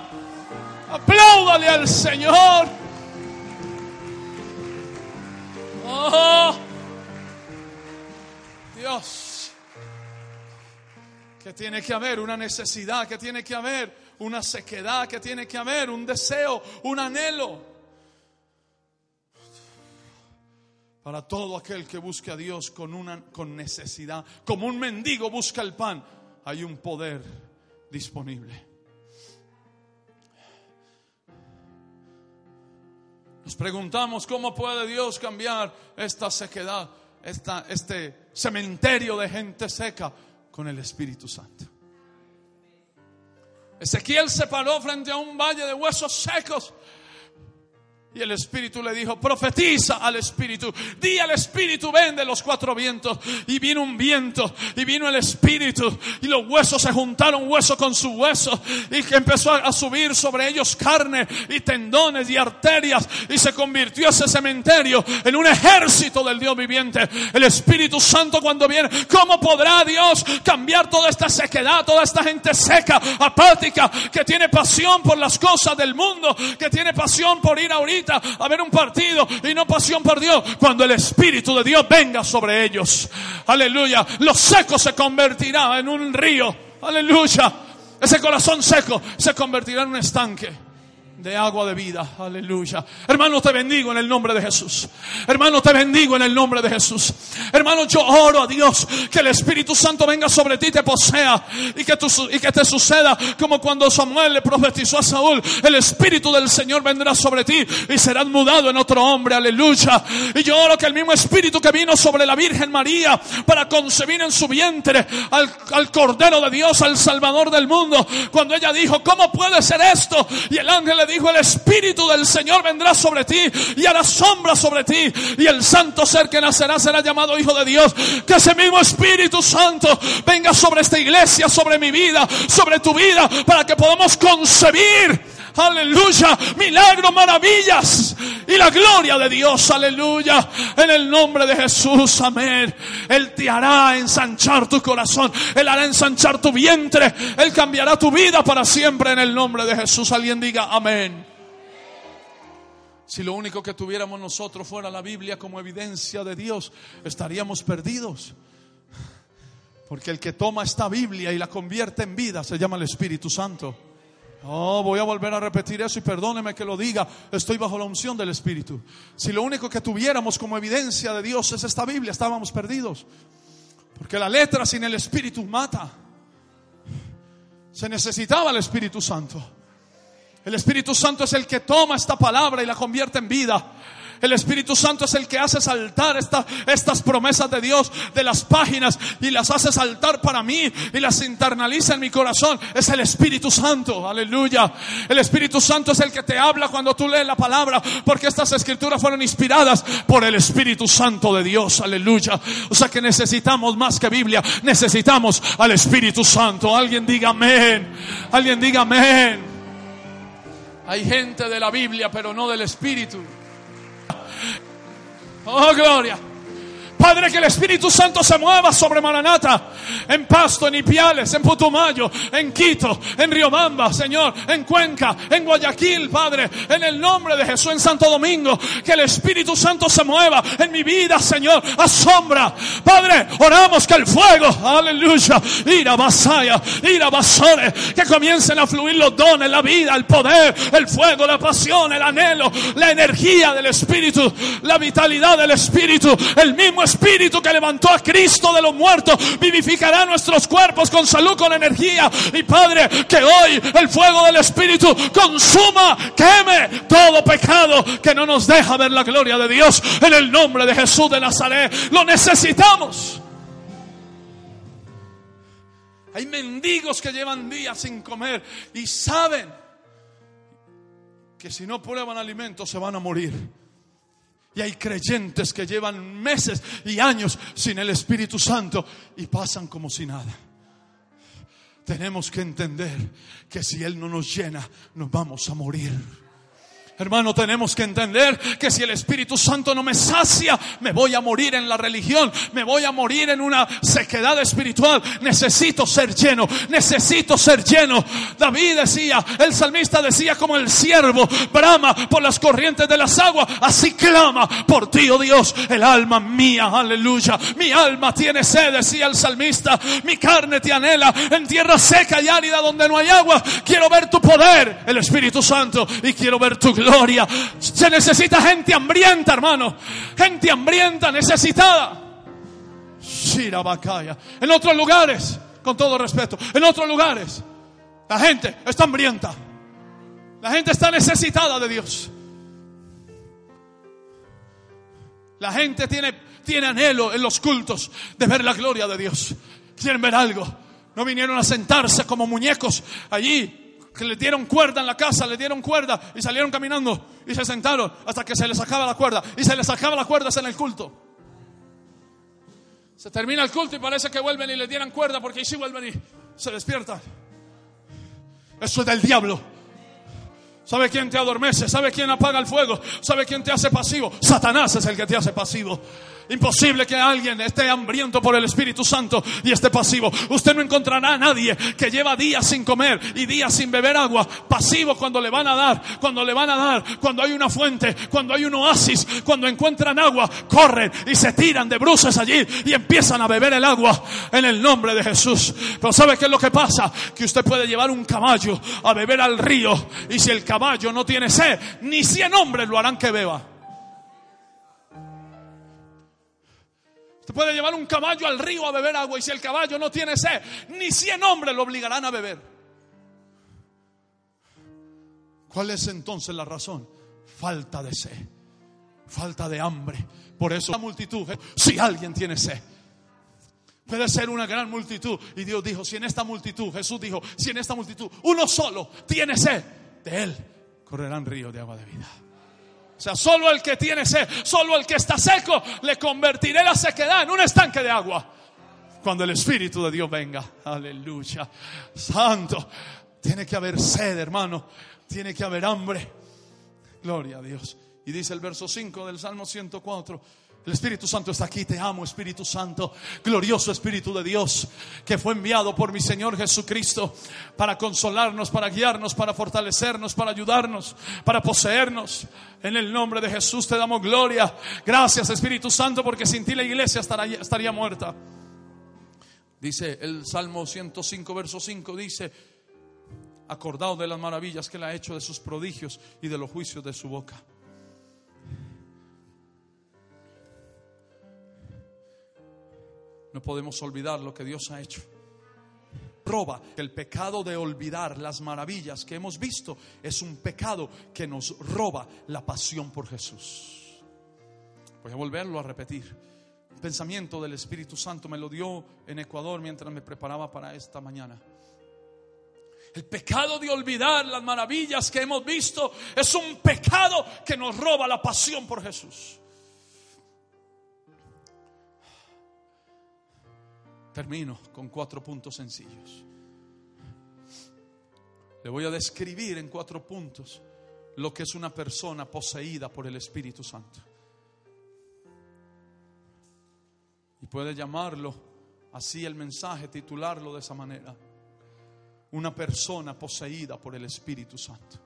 S1: Apláudale al Señor. Oh, Dios. Que tiene que haber una necesidad, que tiene que haber una sequedad, que tiene que haber un deseo, un anhelo. Para todo aquel que busque a Dios con una con necesidad, como un mendigo busca el pan, hay un poder disponible. Nos preguntamos cómo puede Dios cambiar esta sequedad, esta, este cementerio de gente seca con el Espíritu Santo. Ezequiel se paró frente a un valle de huesos secos y el Espíritu le dijo, profetiza al Espíritu, di al Espíritu, ven de los cuatro vientos. Y vino un viento, y vino el Espíritu, y los huesos se juntaron hueso con su hueso, y que empezó a subir sobre ellos carne y tendones y arterias, y se convirtió ese cementerio en un ejército del Dios viviente. El Espíritu Santo cuando viene, ¿cómo podrá Dios cambiar toda esta sequedad, toda esta gente seca, apática, que tiene pasión por las cosas del mundo, que tiene pasión por ir ahorita? a ver un partido y no pasión por Dios. Cuando el Espíritu de Dios venga sobre ellos. Aleluya. Los secos se convertirá en un río. Aleluya. Ese corazón seco se convertirá en un estanque de agua de vida. Aleluya. Hermano, te bendigo en el nombre de Jesús. Hermano, te bendigo en el nombre de Jesús. Hermano, yo oro a Dios que el Espíritu Santo venga sobre ti te posea y que, y que te suceda como cuando Samuel le profetizó a Saúl. El Espíritu del Señor vendrá sobre ti y serás mudado en otro hombre. Aleluya. Y yo oro que el mismo Espíritu que vino sobre la Virgen María para concebir en su vientre al, al Cordero de Dios, al Salvador del mundo, cuando ella dijo, ¿cómo puede ser esto? Y el ángel le dijo, el Espíritu del Señor vendrá sobre ti y hará sombra sobre ti y el santo ser que nacerá será llamado Hijo de Dios. Que ese mismo Espíritu Santo venga sobre esta iglesia, sobre mi vida, sobre tu vida, para que podamos concebir aleluya, milagros, maravillas y la gloria de Dios, aleluya, en el nombre de Jesús, amén. Él te hará ensanchar tu corazón, Él hará ensanchar tu vientre, Él cambiará tu vida para siempre en el nombre de Jesús. Alguien diga amén. Si lo único que tuviéramos nosotros fuera la Biblia como evidencia de Dios, estaríamos perdidos. Porque el que toma esta Biblia y la convierte en vida se llama el Espíritu Santo. Oh, voy a volver a repetir eso y perdóneme que lo diga. Estoy bajo la unción del Espíritu. Si lo único que tuviéramos como evidencia de Dios es esta Biblia, estábamos perdidos. Porque la letra sin el Espíritu mata. Se necesitaba el Espíritu Santo. El Espíritu Santo es el que toma esta palabra y la convierte en vida. El Espíritu Santo es el que hace saltar estas promesas de Dios de las páginas y las hace saltar para mí y las internaliza en mi corazón. Es el Espíritu Santo, aleluya. El Espíritu Santo es el que te habla cuando tú lees la palabra, porque estas escrituras fueron inspiradas por el Espíritu Santo de Dios, aleluya. O sea que necesitamos más que Biblia, necesitamos al Espíritu Santo. Alguien diga amén, alguien diga amén. Hay gente de la Biblia, pero no del Espíritu. Oh, gloria. Padre, que el Espíritu Santo se mueva sobre Maranata, en Pasto, en Ipiales, en Putumayo, en Quito, en Riobamba, Señor, en Cuenca, en Guayaquil, Padre, en el nombre de Jesús, en Santo Domingo, que el Espíritu Santo se mueva en mi vida, Señor, asombra. Padre, oramos que el fuego, aleluya, ira basaya, ira basore, que comiencen a fluir los dones, la vida, el poder, el fuego, la pasión, el anhelo, la energía del Espíritu, la vitalidad del Espíritu, el mismo Espíritu Espíritu que levantó a Cristo de los muertos vivificará nuestros cuerpos con salud, con energía. Y Padre, que hoy el fuego del Espíritu consuma, queme todo pecado que no nos deja ver la gloria de Dios. En el nombre de Jesús de Nazaret, lo necesitamos. Hay mendigos que llevan días sin comer y saben que si no prueban alimento se van a morir. Y hay creyentes que llevan meses y años sin el Espíritu Santo y pasan como si nada. Tenemos que entender que si Él no nos llena, nos vamos a morir. Hermano, tenemos que entender que si el Espíritu Santo no me sacia, me voy a morir en la religión, me voy a morir en una sequedad espiritual. Necesito ser lleno, necesito ser lleno. David decía, el salmista decía como el siervo brama por las corrientes de las aguas, así clama por ti, oh Dios, el alma mía, aleluya. Mi alma tiene sed, decía el salmista, mi carne te anhela en tierra seca y árida donde no hay agua. Quiero ver tu poder, el Espíritu Santo, y quiero ver tu gloria. Se necesita gente hambrienta, hermano. Gente hambrienta, necesitada. En otros lugares, con todo respeto, en otros lugares, la gente está hambrienta. La gente está necesitada de Dios. La gente tiene, tiene anhelo en los cultos de ver la gloria de Dios. Quieren ver algo. No vinieron a sentarse como muñecos allí que le dieron cuerda en la casa, le dieron cuerda y salieron caminando y se sentaron hasta que se les sacaba la cuerda. Y se les sacaba la cuerda en el culto. Se termina el culto y parece que vuelven y le dieran cuerda porque ahí sí vuelven y se despiertan. Eso es del diablo. ¿Sabe quién te adormece? ¿Sabe quién apaga el fuego? ¿Sabe quién te hace pasivo? Satanás es el que te hace pasivo. Imposible que alguien esté hambriento por el Espíritu Santo y esté pasivo. Usted no encontrará a nadie que lleva días sin comer y días sin beber agua, pasivo cuando le van a dar, cuando le van a dar, cuando hay una fuente, cuando hay un oasis, cuando encuentran agua, corren y se tiran de bruces allí y empiezan a beber el agua en el nombre de Jesús. Pero ¿sabe qué es lo que pasa? Que usted puede llevar un caballo a beber al río y si el caballo no tiene sed, ni cien hombres lo harán que beba. Puede llevar un caballo al río a beber agua y si el caballo no tiene sed, ni cien hombres lo obligarán a beber. ¿Cuál es entonces la razón? Falta de sed, falta de hambre. Por eso la multitud, si alguien tiene sed, puede ser una gran multitud. Y Dios dijo, si en esta multitud, Jesús dijo, si en esta multitud uno solo tiene sed, de él correrán ríos de agua de vida. Sea, solo el que tiene sed, solo el que está seco, le convertiré la sequedad en un estanque de agua. Cuando el Espíritu de Dios venga. Aleluya. Santo. Tiene que haber sed, hermano. Tiene que haber hambre. Gloria a Dios. Y dice el verso 5 del Salmo 104. El Espíritu Santo está aquí, te amo Espíritu Santo, glorioso Espíritu de Dios, que fue enviado por mi Señor Jesucristo para consolarnos, para guiarnos, para fortalecernos, para ayudarnos, para poseernos. En el nombre de Jesús te damos gloria. Gracias Espíritu Santo, porque sin ti la iglesia estaría, muerta. Dice el Salmo 105, verso 5, dice, acordado de las maravillas que él ha hecho, de sus prodigios y de los juicios de su boca. No podemos olvidar lo que Dios ha hecho. Roba el pecado de olvidar las maravillas que hemos visto es un pecado que nos roba la pasión por Jesús. Voy a volverlo a repetir. Un pensamiento del Espíritu Santo me lo dio en Ecuador mientras me preparaba para esta mañana. El pecado de olvidar las maravillas que hemos visto es un pecado que nos roba la pasión por Jesús. Termino con cuatro puntos sencillos. Le voy a describir en cuatro puntos lo que es una persona poseída por el Espíritu Santo. Y puede llamarlo así el mensaje, titularlo de esa manera. Una persona poseída por el Espíritu Santo.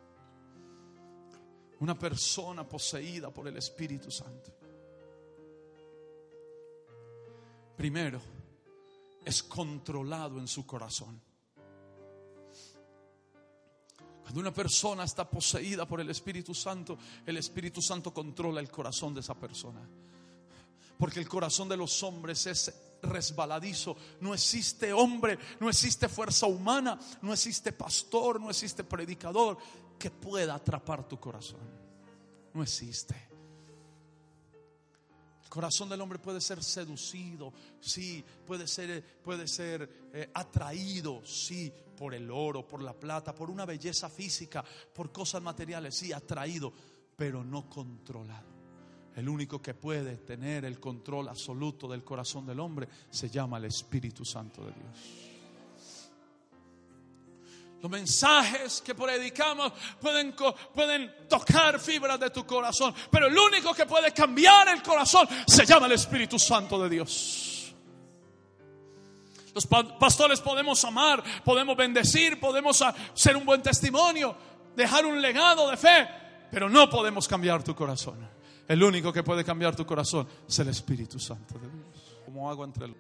S1: Una persona poseída por el Espíritu Santo. Primero, es controlado en su corazón. Cuando una persona está poseída por el Espíritu Santo, el Espíritu Santo controla el corazón de esa persona. Porque el corazón de los hombres es resbaladizo. No existe hombre, no existe fuerza humana, no existe pastor, no existe predicador que pueda atrapar tu corazón. No existe corazón del hombre puede ser seducido, sí, puede ser, puede ser eh, atraído, sí, por el oro, por la plata, por una belleza física, por cosas materiales, sí, atraído, pero no controlado. El único que puede tener el control absoluto del corazón del hombre se llama el Espíritu Santo de Dios. Los mensajes que predicamos pueden, pueden tocar fibras de tu corazón, pero el único que puede cambiar el corazón se llama el Espíritu Santo de Dios. Los pastores podemos amar, podemos bendecir, podemos ser un buen testimonio, dejar un legado de fe, pero no podemos cambiar tu corazón. El único que puede cambiar tu corazón es el Espíritu Santo de Dios. Como agua entre el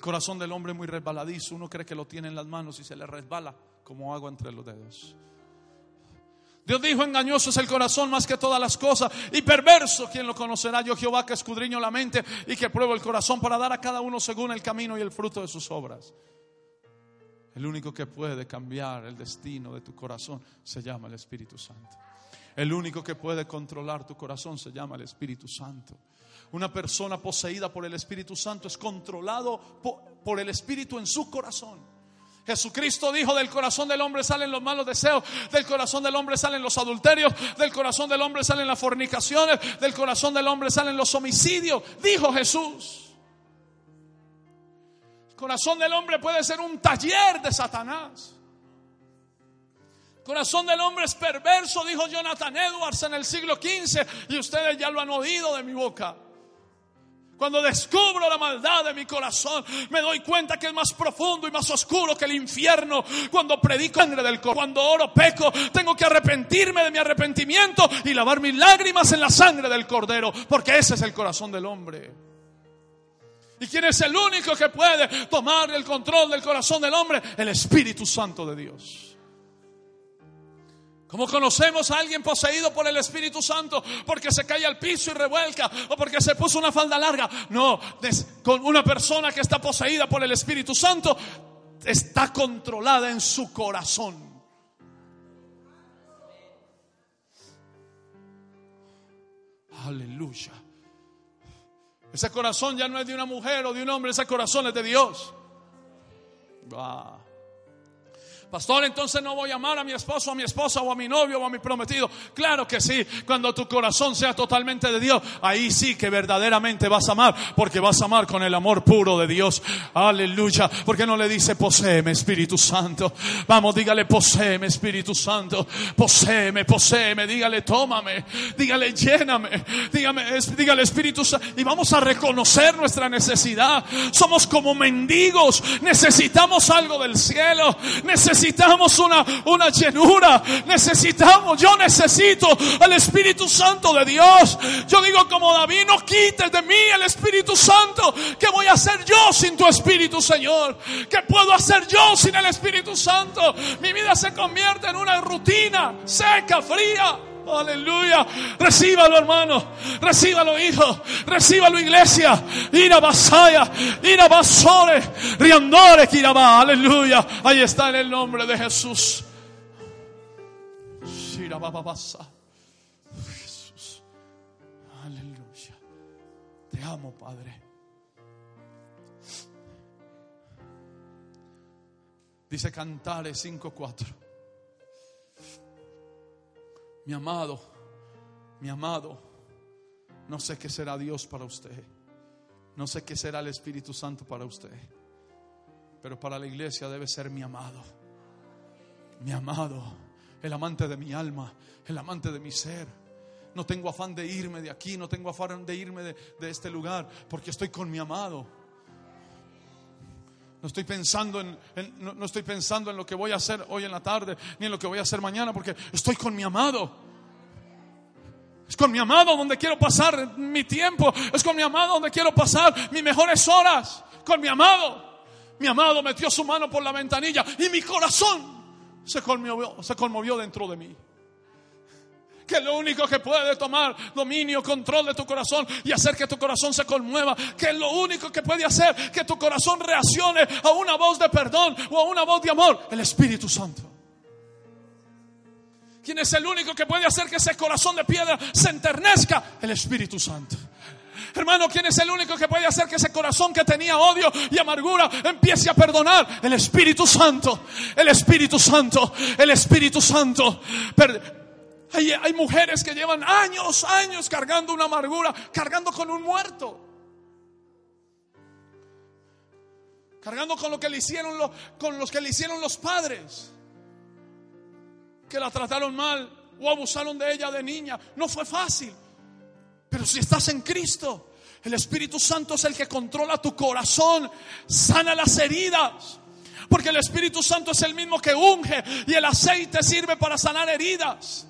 S1: corazón del hombre muy resbaladizo, uno cree que lo tiene en las manos y se le resbala como agua entre los dedos. Dios dijo, engañoso es el corazón más que todas las cosas y perverso, quien lo conocerá? Yo Jehová que escudriño la mente y que pruebo el corazón para dar a cada uno según el camino y el fruto de sus obras. El único que puede cambiar el destino de tu corazón se llama el Espíritu Santo. El único que puede controlar tu corazón se llama el Espíritu Santo. Una persona poseída por el Espíritu Santo es controlado por el Espíritu en su corazón. Jesucristo dijo, del corazón del hombre salen los malos deseos, del corazón del hombre salen los adulterios, del corazón del hombre salen las fornicaciones, del corazón del hombre salen los homicidios, dijo Jesús. El corazón del hombre puede ser un taller de Satanás. El corazón del hombre es perverso, dijo Jonathan Edwards en el siglo XV, y ustedes ya lo han oído de mi boca. Cuando descubro la maldad de mi corazón, me doy cuenta que es más profundo y más oscuro que el infierno. Cuando predico sangre del corazón, cuando oro peco, tengo que arrepentirme de mi arrepentimiento y lavar mis lágrimas en la sangre del cordero, porque ese es el corazón del hombre. ¿Y quién es el único que puede tomar el control del corazón del hombre? El Espíritu Santo de Dios. ¿Cómo conocemos a alguien poseído por el Espíritu Santo porque se cae al piso y revuelca o porque se puso una falda larga? No, con una persona que está poseída por el Espíritu Santo está controlada en su corazón. Aleluya. Ese corazón ya no es de una mujer o de un hombre, ese corazón es de Dios. Pastor, entonces no voy a amar a mi esposo, a mi esposa o a mi novio o a mi prometido. Claro que sí, cuando tu corazón sea totalmente de Dios, ahí sí que verdaderamente vas a amar, porque vas a amar con el amor puro de Dios. Aleluya. Porque no le dice, poseeme Espíritu Santo. Vamos, dígale, poseeme Espíritu Santo. Poseeme, poseeme. Dígale, tómame. Dígale, lléname. Dígame, dígale Espíritu Santo. Y vamos a reconocer nuestra necesidad. Somos como mendigos. Necesitamos algo del cielo. Necesitamos una, una llenura. Necesitamos, yo necesito el Espíritu Santo de Dios. Yo digo como David, no quites de mí el Espíritu Santo. ¿Qué voy a hacer yo sin tu Espíritu, Señor? ¿Qué puedo hacer yo sin el Espíritu Santo? Mi vida se convierte en una rutina seca, fría. Aleluya. Recíbalo, hermano. Recíbalo, hijo. Recíbalo, iglesia. Ira basaya. Ira basore. Riandore kiraba. Aleluya. Ahí está en el nombre de Jesús. Jesús. Aleluya. Te amo, Padre. Dice Cantares 5:4. Mi amado, mi amado, no sé qué será Dios para usted. No sé qué será el Espíritu Santo para usted. Pero para la iglesia debe ser mi amado. Mi amado, el amante de mi alma, el amante de mi ser. No tengo afán de irme de aquí, no tengo afán de irme de, este lugar, porque estoy con mi amado. No estoy pensando en, no estoy pensando en lo que voy a hacer hoy en la tarde, ni en lo que voy a hacer mañana, porque estoy con mi amado. Es con mi amado donde quiero pasar mi tiempo. Es con mi amado donde quiero pasar mis mejores horas. Con mi amado. Mi amado metió su mano por la ventanilla y mi corazón se conmovió, se conmovió dentro de mí. Que lo único que puede tomar dominio, control de tu corazón y hacer que tu corazón se conmueva. Que es lo único que puede hacer que tu corazón reaccione a una voz de perdón o a una voz de amor. El Espíritu Santo. ¿Quién es el único que puede hacer que ese corazón de piedra se enternezca? El Espíritu Santo. Hermano, ¿quién es el único que puede hacer que ese corazón que tenía odio y amargura empiece a perdonar? El Espíritu Santo. El Espíritu Santo. El Espíritu Santo. Per- hay, mujeres que llevan años, años cargando una amargura, cargando con un muerto. Cargando con lo que le hicieron con los que le hicieron los padres. Que la trataron mal o abusaron de ella de niña. No fue fácil. Pero si estás en Cristo, el Espíritu Santo es el que controla tu corazón, sana las heridas. Porque el Espíritu Santo es el mismo que unge y el aceite sirve para sanar heridas.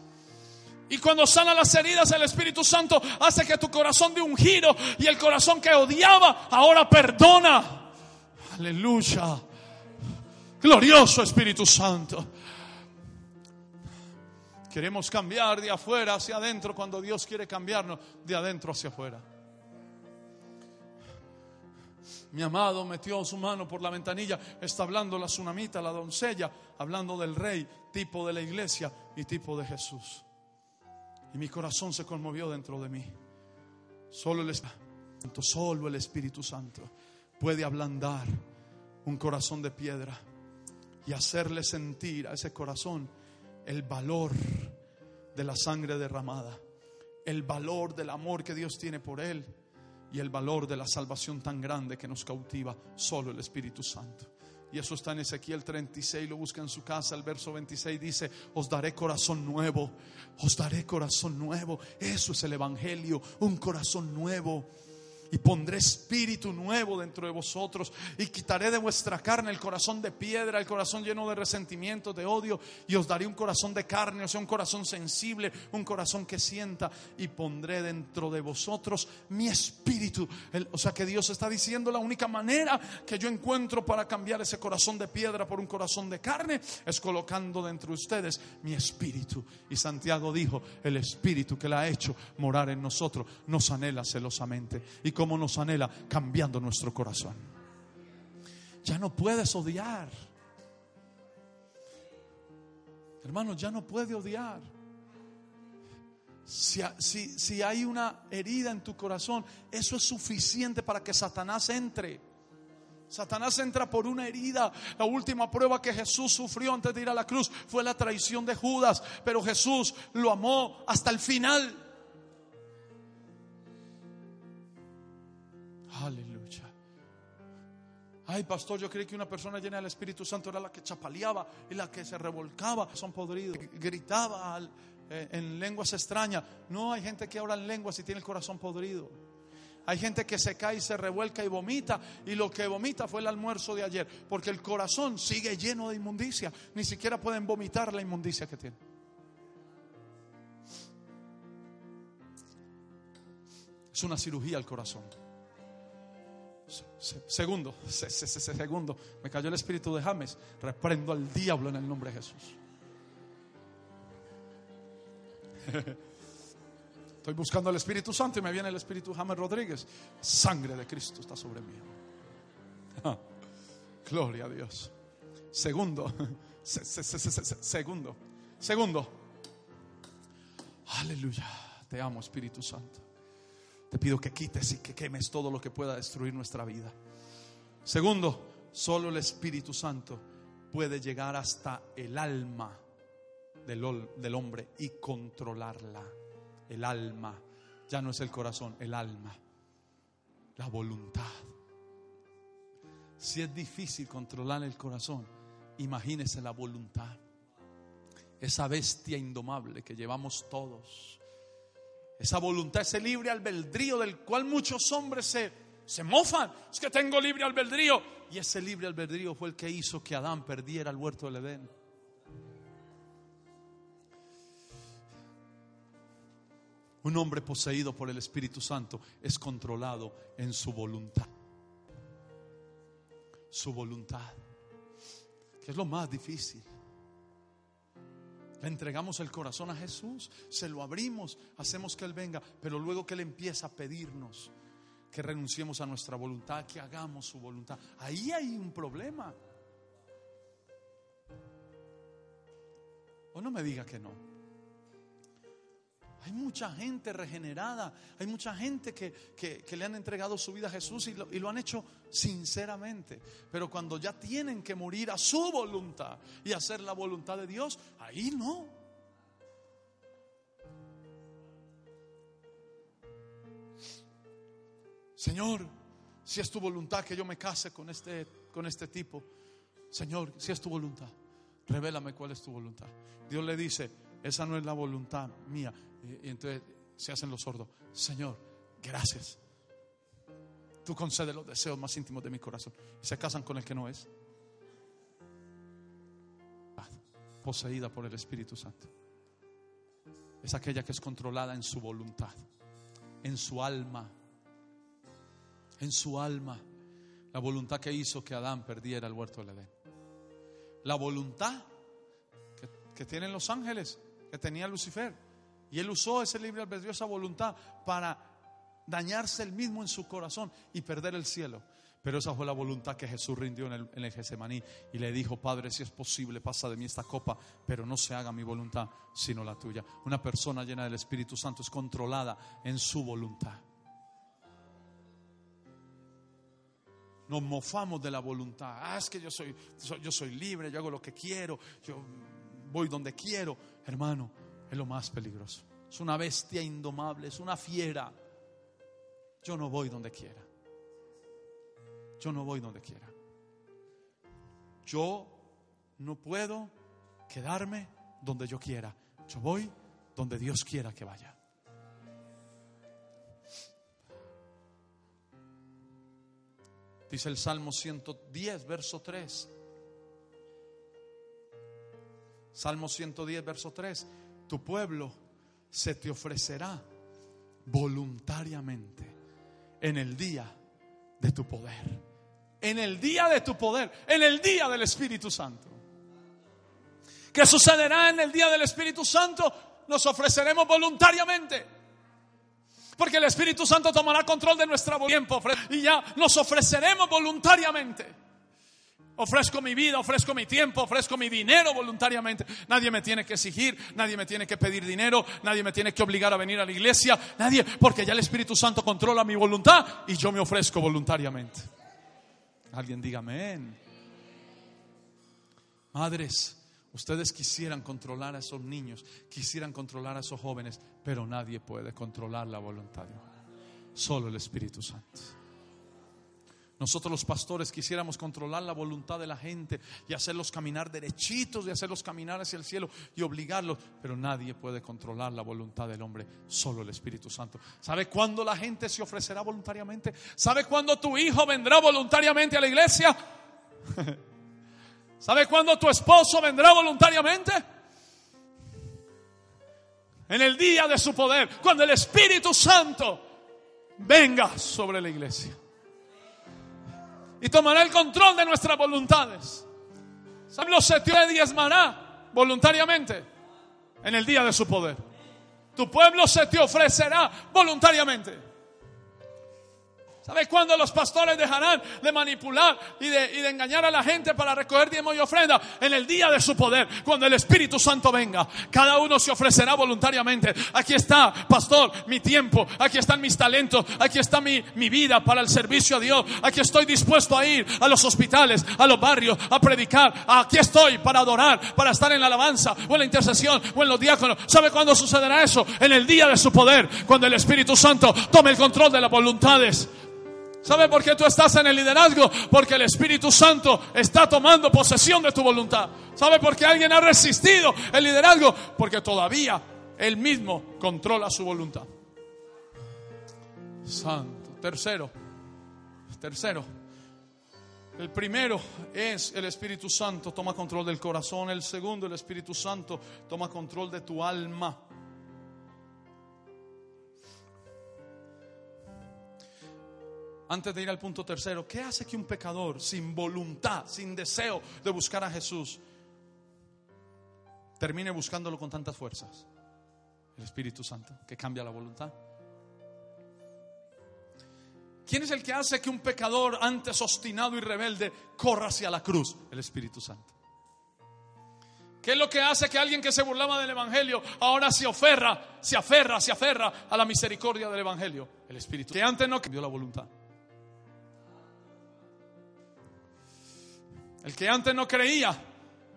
S1: Y cuando sana las heridas, el Espíritu Santo hace que tu corazón dé un giro y el corazón que odiaba ahora perdona. Aleluya. Glorioso Espíritu Santo. Queremos cambiar de afuera hacia adentro cuando Dios quiere cambiarnos de adentro hacia afuera. Mi amado metió su mano por la ventanilla, está hablando la tsunamita, la doncella, hablando del rey, tipo de la iglesia y tipo de Jesús. Y mi corazón se conmovió dentro de mí. Solo el Espíritu Santo, solo el Espíritu Santo puede ablandar un corazón de piedra y hacerle sentir a ese corazón el valor de la sangre derramada, el valor del amor que Dios tiene por él y el valor de la salvación tan grande que nos cautiva solo el Espíritu Santo. Y eso está en Ezequiel 36, lo busca en su casa, el verso 26 dice, os daré corazón nuevo, os daré corazón nuevo. Eso es el Evangelio, un corazón nuevo. Y pondré espíritu nuevo dentro de vosotros. Y quitaré de vuestra carne el corazón de piedra, el corazón lleno de resentimiento, de odio. Y os daré un corazón de carne, o sea, un corazón sensible, un corazón que sienta. Y pondré dentro de vosotros mi espíritu. O sea que Dios está diciendo la única manera que yo encuentro para cambiar ese corazón de piedra por un corazón de carne es colocando dentro de ustedes mi espíritu. Y Santiago dijo, el espíritu que la ha hecho morar en nosotros nos anhela celosamente. ¿Y cómo nos anhela? Cambiando nuestro corazón. Ya no puedes odiar. Hermano, ya no puede odiar. Si, si- si hay una herida en tu corazón, eso es suficiente para que Satanás entre. Satanás entra por una herida. La última prueba que Jesús sufrió antes de ir a la cruz fue la traición de Judas, pero Jesús lo amó hasta el final. Aleluya. Ay, pastor, yo creí que una persona llena del Espíritu Santo era la que chapaleaba y la que se revolcaba, son podridos, gritaba eh, en lenguas extrañas. No hay gente que habla en lenguas y tiene el corazón podrido. Hay gente que se cae y se revuelca y vomita y lo que vomita fue el almuerzo de ayer, porque el corazón sigue lleno de inmundicia, ni siquiera pueden vomitar la inmundicia que tienen. Es una cirugía al corazón. Segundo, segundo, me cayó el espíritu de James. Reprendo al diablo en el nombre de Jesús. (laughs) Estoy buscando el Espíritu Santo y me viene el Espíritu James Rodríguez. Sangre de Cristo está sobre mí. (laughs) Gloria a Dios. Segundo, (laughs) segundo, segundo. Aleluya. Te amo, Espíritu Santo. Te pido que quites y que quemes todo lo que pueda destruir nuestra vida. Segundo, solo el Espíritu Santo puede llegar hasta el alma del, del hombre y controlarla el alma. Ya no es el corazón, el alma. La voluntad. Si es difícil controlar el corazón, imagínese la voluntad. Esa bestia indomable que llevamos todos. Esa voluntad, ese libre albedrío del cual muchos hombres se, se mofan. Es que tengo libre albedrío. Y ese libre albedrío fue el que hizo que Adán perdiera el huerto del Edén. Un hombre poseído por el Espíritu Santo es controlado en su voluntad. Su voluntad. Que es lo más difícil. Entregamos el corazón a Jesús, se lo abrimos, hacemos que Él venga, pero luego que Él empieza a pedirnos que renunciemos a nuestra voluntad, que hagamos su voluntad, ahí hay un problema. O no me diga que no. Hay mucha gente regenerada, hay mucha gente que, le han entregado su vida a Jesús y lo, y lo, han hecho sinceramente. Pero cuando ya tienen que morir a su voluntad y hacer la voluntad de Dios, ahí no. Señor, si es tu voluntad que yo me case con este, con este tipo, Señor, si es tu voluntad, revélame cuál es tu voluntad. Dios le dice, esa no es la voluntad mía, y, entonces se hacen los sordos. Señor, gracias. Tú concedes los deseos más íntimos de mi corazón. Y se casan con el que no es. Poseída por el Espíritu Santo. Es aquella que es controlada en su voluntad, en su alma. En su alma. La voluntad que hizo que Adán perdiera el huerto del Edén. La voluntad que tienen los ángeles, que tenía Lucifer y él usó ese libre albedrío, esa voluntad para dañarse el mismo en su corazón y perder el cielo. Pero esa fue la voluntad que Jesús rindió en el, en y le dijo, Padre, si es posible, pasa de mí esta copa, pero no se haga mi voluntad, sino la tuya. Una persona llena del Espíritu Santo es controlada en su voluntad. Nos mofamos de la voluntad. Ah, es que yo soy, yo soy libre, yo hago lo que quiero, yo voy donde quiero. Hermano, es lo más peligroso. Es una bestia indomable, es una fiera. Yo no voy donde quiera. Yo no voy donde quiera. Yo no puedo quedarme donde yo quiera. Yo voy donde Dios quiera que vaya. Dice el Salmo 110, verso 3. Salmo 110, verso 3 tu pueblo se te ofrecerá voluntariamente en el día de tu poder. En el día de tu poder, en el día del Espíritu Santo. ¿Qué sucederá en el día del Espíritu Santo? Nos ofreceremos voluntariamente. Porque el Espíritu Santo tomará control de nuestro tiempo y ya nos ofreceremos voluntariamente. Ofrezco mi vida, ofrezco mi tiempo, ofrezco mi dinero voluntariamente. Nadie me tiene que exigir, nadie me tiene que pedir dinero, nadie me tiene que obligar a venir a la iglesia, nadie, porque ya el Espíritu Santo controla mi voluntad y yo me ofrezco voluntariamente. Alguien diga amén. Madres, ustedes quisieran controlar a esos niños, quisieran controlar a esos jóvenes, pero nadie puede controlar la voluntad de Dios. Solo el Espíritu Santo. Nosotros los pastores quisiéramos controlar la voluntad de la gente y hacerlos caminar derechitos y hacerlos caminar hacia el cielo y obligarlos, pero nadie puede controlar la voluntad del hombre, solo el Espíritu Santo. ¿Sabe cuándo la gente se ofrecerá voluntariamente? ¿Sabe cuándo tu hijo vendrá voluntariamente a la iglesia? (laughs) ¿Sabe cuándo tu esposo vendrá voluntariamente? En el día de su poder, cuando el Espíritu Santo venga sobre la iglesia y tomará el control de nuestras voluntades. ¿Sabe? Los setios diezmará voluntariamente en el día de su poder. Tu pueblo se te ofrecerá voluntariamente. ¿Sabes cuándo los pastores dejarán de manipular y de, engañar a la gente para recoger diezmo y ofrenda? En el día de su poder, cuando el Espíritu Santo venga. Cada uno se ofrecerá voluntariamente. Aquí está, pastor, mi tiempo. Aquí están mis talentos. Aquí está mi, mi vida para el servicio a Dios. Aquí estoy dispuesto a ir a los hospitales, a los barrios, a predicar. Aquí estoy para adorar, para estar en la alabanza o en la intercesión o en los diáconos. ¿Sabe cuándo sucederá eso? En el día de su poder, cuando el Espíritu Santo tome el control de las voluntades. ¿Sabe por qué tú estás en el liderazgo? Porque el Espíritu Santo está tomando posesión de tu voluntad. ¿Sabe por qué alguien ha resistido el liderazgo? Porque todavía él mismo controla su voluntad. Santo. Tercero. Tercero. El primero es el Espíritu Santo toma control del corazón. El segundo, el Espíritu Santo toma control de tu alma. Antes de ir al punto tercero, ¿qué hace que un pecador sin voluntad, sin deseo de buscar a Jesús, termine buscándolo con tantas fuerzas? El Espíritu Santo, que cambia la voluntad. ¿Quién es el que hace que un pecador antes obstinado y rebelde corra hacia la cruz? El Espíritu Santo. ¿Qué es lo que hace que alguien que se burlaba del Evangelio ahora se aferra, se aferra, se aferra a la misericordia del Evangelio? El Espíritu. Que antes no cambió la voluntad. El que antes no creía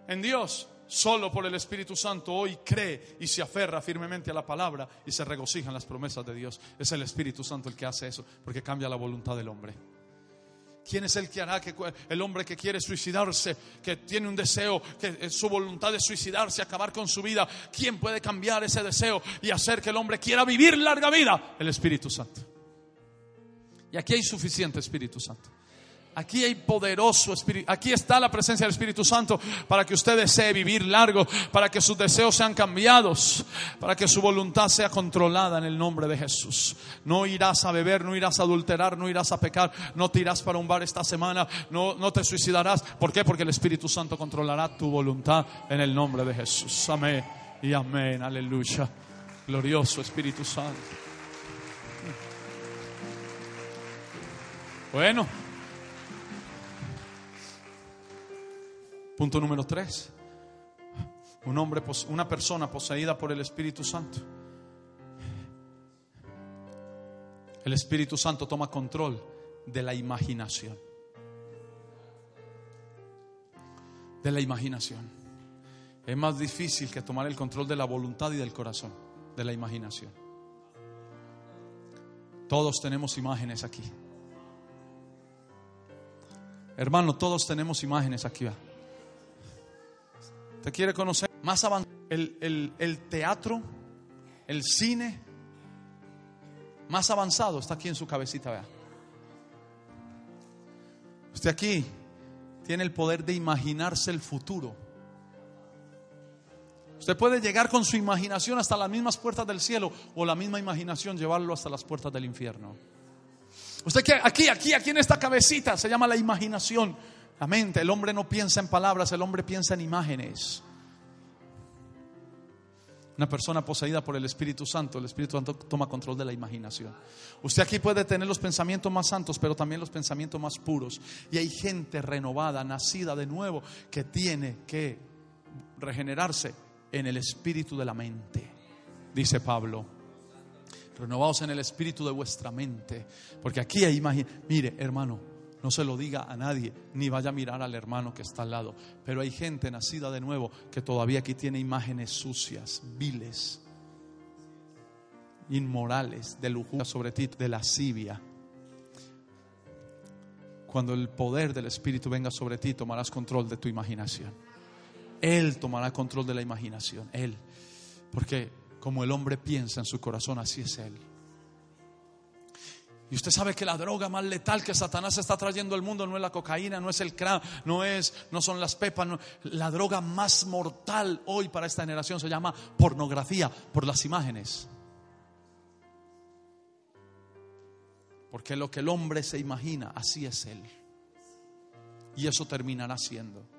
S1: en Dios, solo por el Espíritu Santo hoy cree y se aferra firmemente a la palabra y se regocija en las promesas de Dios. Es el Espíritu Santo el que hace eso, porque cambia la voluntad del hombre. ¿Quién es el que hará que el hombre que quiere suicidarse, que tiene un deseo, que es su voluntad de suicidarse, acabar con su vida, quién puede cambiar ese deseo y hacer que el hombre quiera vivir larga vida? El Espíritu Santo. Y aquí hay suficiente Espíritu Santo. Aquí hay poderoso Espíritu. Aquí está la presencia del Espíritu Santo para que usted desee vivir largo, para que sus deseos sean cambiados, para que su voluntad sea controlada en el nombre de Jesús. No irás a beber, no irás a adulterar, no irás a pecar, no te irás para un bar esta semana, no, no te suicidarás. ¿Por qué? Porque el Espíritu Santo controlará tu voluntad en el nombre de Jesús. Amén y amén. Aleluya. Glorioso Espíritu Santo. Bueno. Punto número tres. Un hombre, una persona poseída por el Espíritu Santo. El Espíritu Santo toma control de la imaginación. De la imaginación. Es más difícil que tomar el control de la voluntad y del corazón, de la imaginación. Todos tenemos imágenes aquí. Hermano, todos tenemos imágenes aquí. ¿Te quiere conocer más avanzado? El, el, teatro, el cine más avanzado está aquí en su cabecita, vea. Usted aquí tiene el poder de imaginarse el futuro. Usted puede llegar con su imaginación hasta las mismas puertas del cielo o la misma imaginación llevarlo hasta las puertas del infierno. Usted que aquí, aquí, aquí en esta cabecita se llama la imaginación. La mente, el hombre no piensa en palabras, el hombre piensa en imágenes. Una persona poseída por el Espíritu Santo, el Espíritu Santo toma control de la imaginación. Usted aquí puede tener los pensamientos más santos, pero también los pensamientos más puros. Y hay gente renovada, nacida de nuevo, que tiene que regenerarse en el espíritu de la mente, dice Pablo. Renovados en el espíritu de vuestra mente. Porque aquí hay imagen. Mire, hermano, No se lo diga a nadie, ni vaya a mirar al hermano que está al lado. Pero hay gente nacida de nuevo que todavía aquí tiene imágenes sucias, viles, inmorales, de lujuria sobre ti, de lascivia. Cuando el poder del Espíritu venga sobre ti, tomarás control de tu imaginación. Él tomará control de la imaginación, Él. Porque como el hombre piensa en su corazón, así es Él. Y usted sabe que la droga más letal que Satanás está trayendo al mundo no es la cocaína, no es el crack, no es, no son las pepas, la droga más mortal hoy para esta generación se llama pornografía por las imágenes. Porque lo que el hombre se imagina, así es él. Y eso terminará siendo.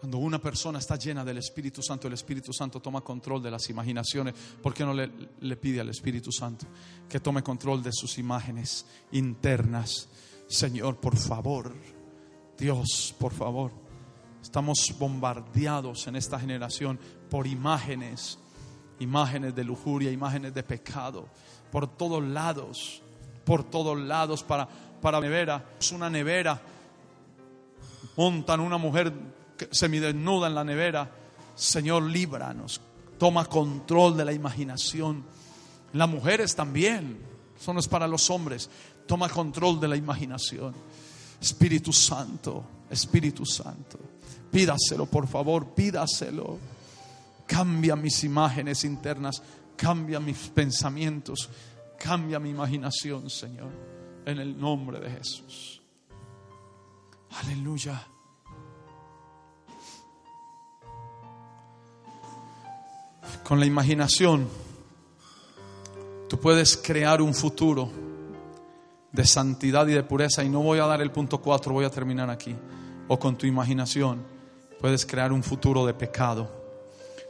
S1: Cuando una persona está llena del Espíritu Santo, el Espíritu Santo toma control de las imaginaciones. ¿Por qué no le, pide al Espíritu Santo que tome control de sus imágenes internas? Señor, por favor, Dios, por favor. Estamos bombardeados en esta generación por imágenes, imágenes de lujuria, imágenes de pecado, por todos lados, por todos lados, para, para nevera, es una nevera, montan una mujer semidesnuda en la nevera. Señor, líbranos. Toma control de la imaginación. Las mujeres también. Eso no es para los hombres. Toma control de la imaginación. Espíritu Santo, Espíritu Santo. Pídaselo, por favor, pídaselo. Cambia mis imágenes internas. Cambia mis pensamientos. Cambia mi imaginación, Señor. En el nombre de Jesús. Aleluya. Con la imaginación, tú puedes crear un futuro de santidad y de pureza. Y no voy a dar el punto 4, voy a terminar aquí. O con tu imaginación, puedes crear un futuro de pecado.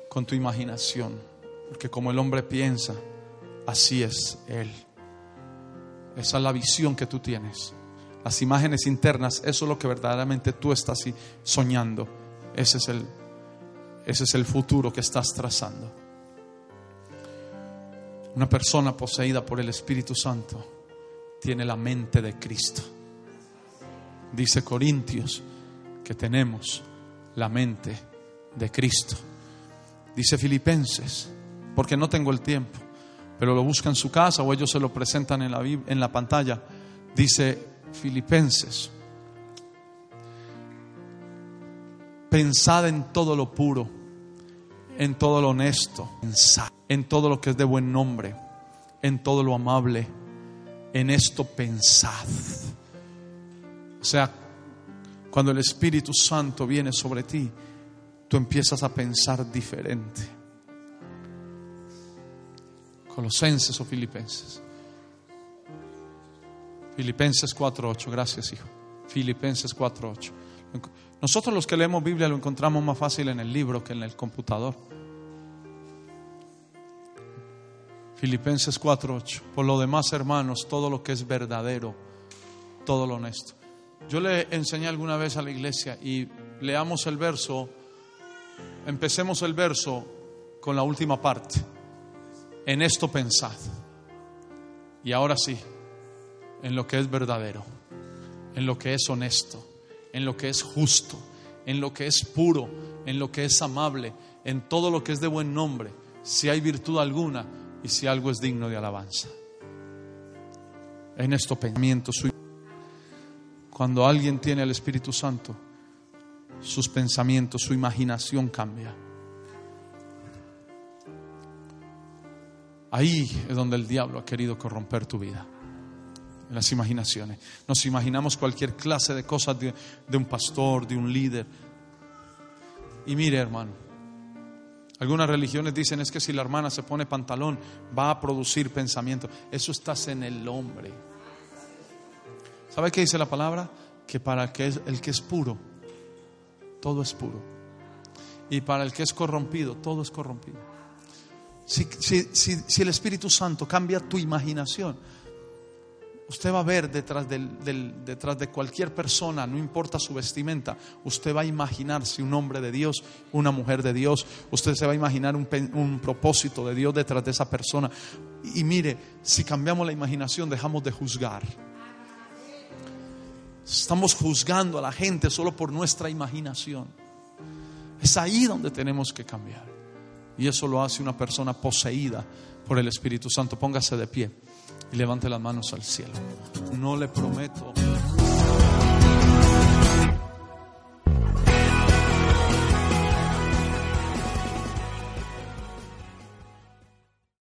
S1: Con tu imaginación. Porque como el hombre piensa, así es él. Esa es la visión que tú tienes. Las imágenes internas, eso es lo que verdaderamente tú estás soñando. Ese es el, ese es el futuro que estás trazando. Una persona poseída por el Espíritu Santo tiene la mente de Cristo. Dice Corintios que tenemos la mente de Cristo. Dice Filipenses, porque no tengo el tiempo, pero lo busca en su casa o ellos se lo presentan en la, en la pantalla. Dice Filipenses, pensad en todo lo puro, en todo lo honesto, en todo lo que es de buen nombre, en todo lo amable, en esto pensad. O sea, cuando el Espíritu Santo viene sobre ti, tú empiezas a pensar diferente. Colosenses o Filipenses. Filipenses 4.8, gracias hijo. Filipenses 4.8. Nosotros los que leemos Biblia lo encontramos más fácil en el libro que en el computador. Filipenses 4:8. Por lo demás, hermanos, todo lo que es verdadero, todo lo honesto. Yo le enseñé alguna vez a la iglesia y leamos el verso, empecemos el verso con la última parte. En esto pensad. Y ahora sí, en lo que es verdadero, en lo que es honesto, en lo que es justo, en lo que es puro, en lo que es amable, en todo lo que es de buen nombre, si hay virtud alguna y si algo es digno de alabanza. En estos pensamientos, cuando alguien tiene el Espíritu Santo, sus pensamientos, su imaginación cambia. Ahí es donde el diablo ha querido corromper tu vida. En las imaginaciones. Nos imaginamos cualquier clase de cosas de, un pastor, de un líder. Y mire, hermano, algunas religiones dicen es que si la hermana se pone pantalón va a producir pensamiento. Eso estás en el hombre. ¿Sabe qué dice la palabra? Que para el que es, el que es puro, todo es puro. Y para el que es corrompido, todo es corrompido. Si, si el Espíritu Santo cambia tu imaginación, Usted va a ver detrás, del, detrás de cualquier persona, no importa su vestimenta, usted va a imaginarse un hombre de Dios, una mujer de Dios, usted se va a imaginar un, un propósito de Dios detrás de esa persona. Y mire, si cambiamos la imaginación, dejamos de juzgar. Estamos juzgando a la gente solo por nuestra imaginación. Es ahí donde tenemos que cambiar. Y eso lo hace una persona poseída por el Espíritu Santo. Póngase de pie y levante las manos al cielo. No le prometo.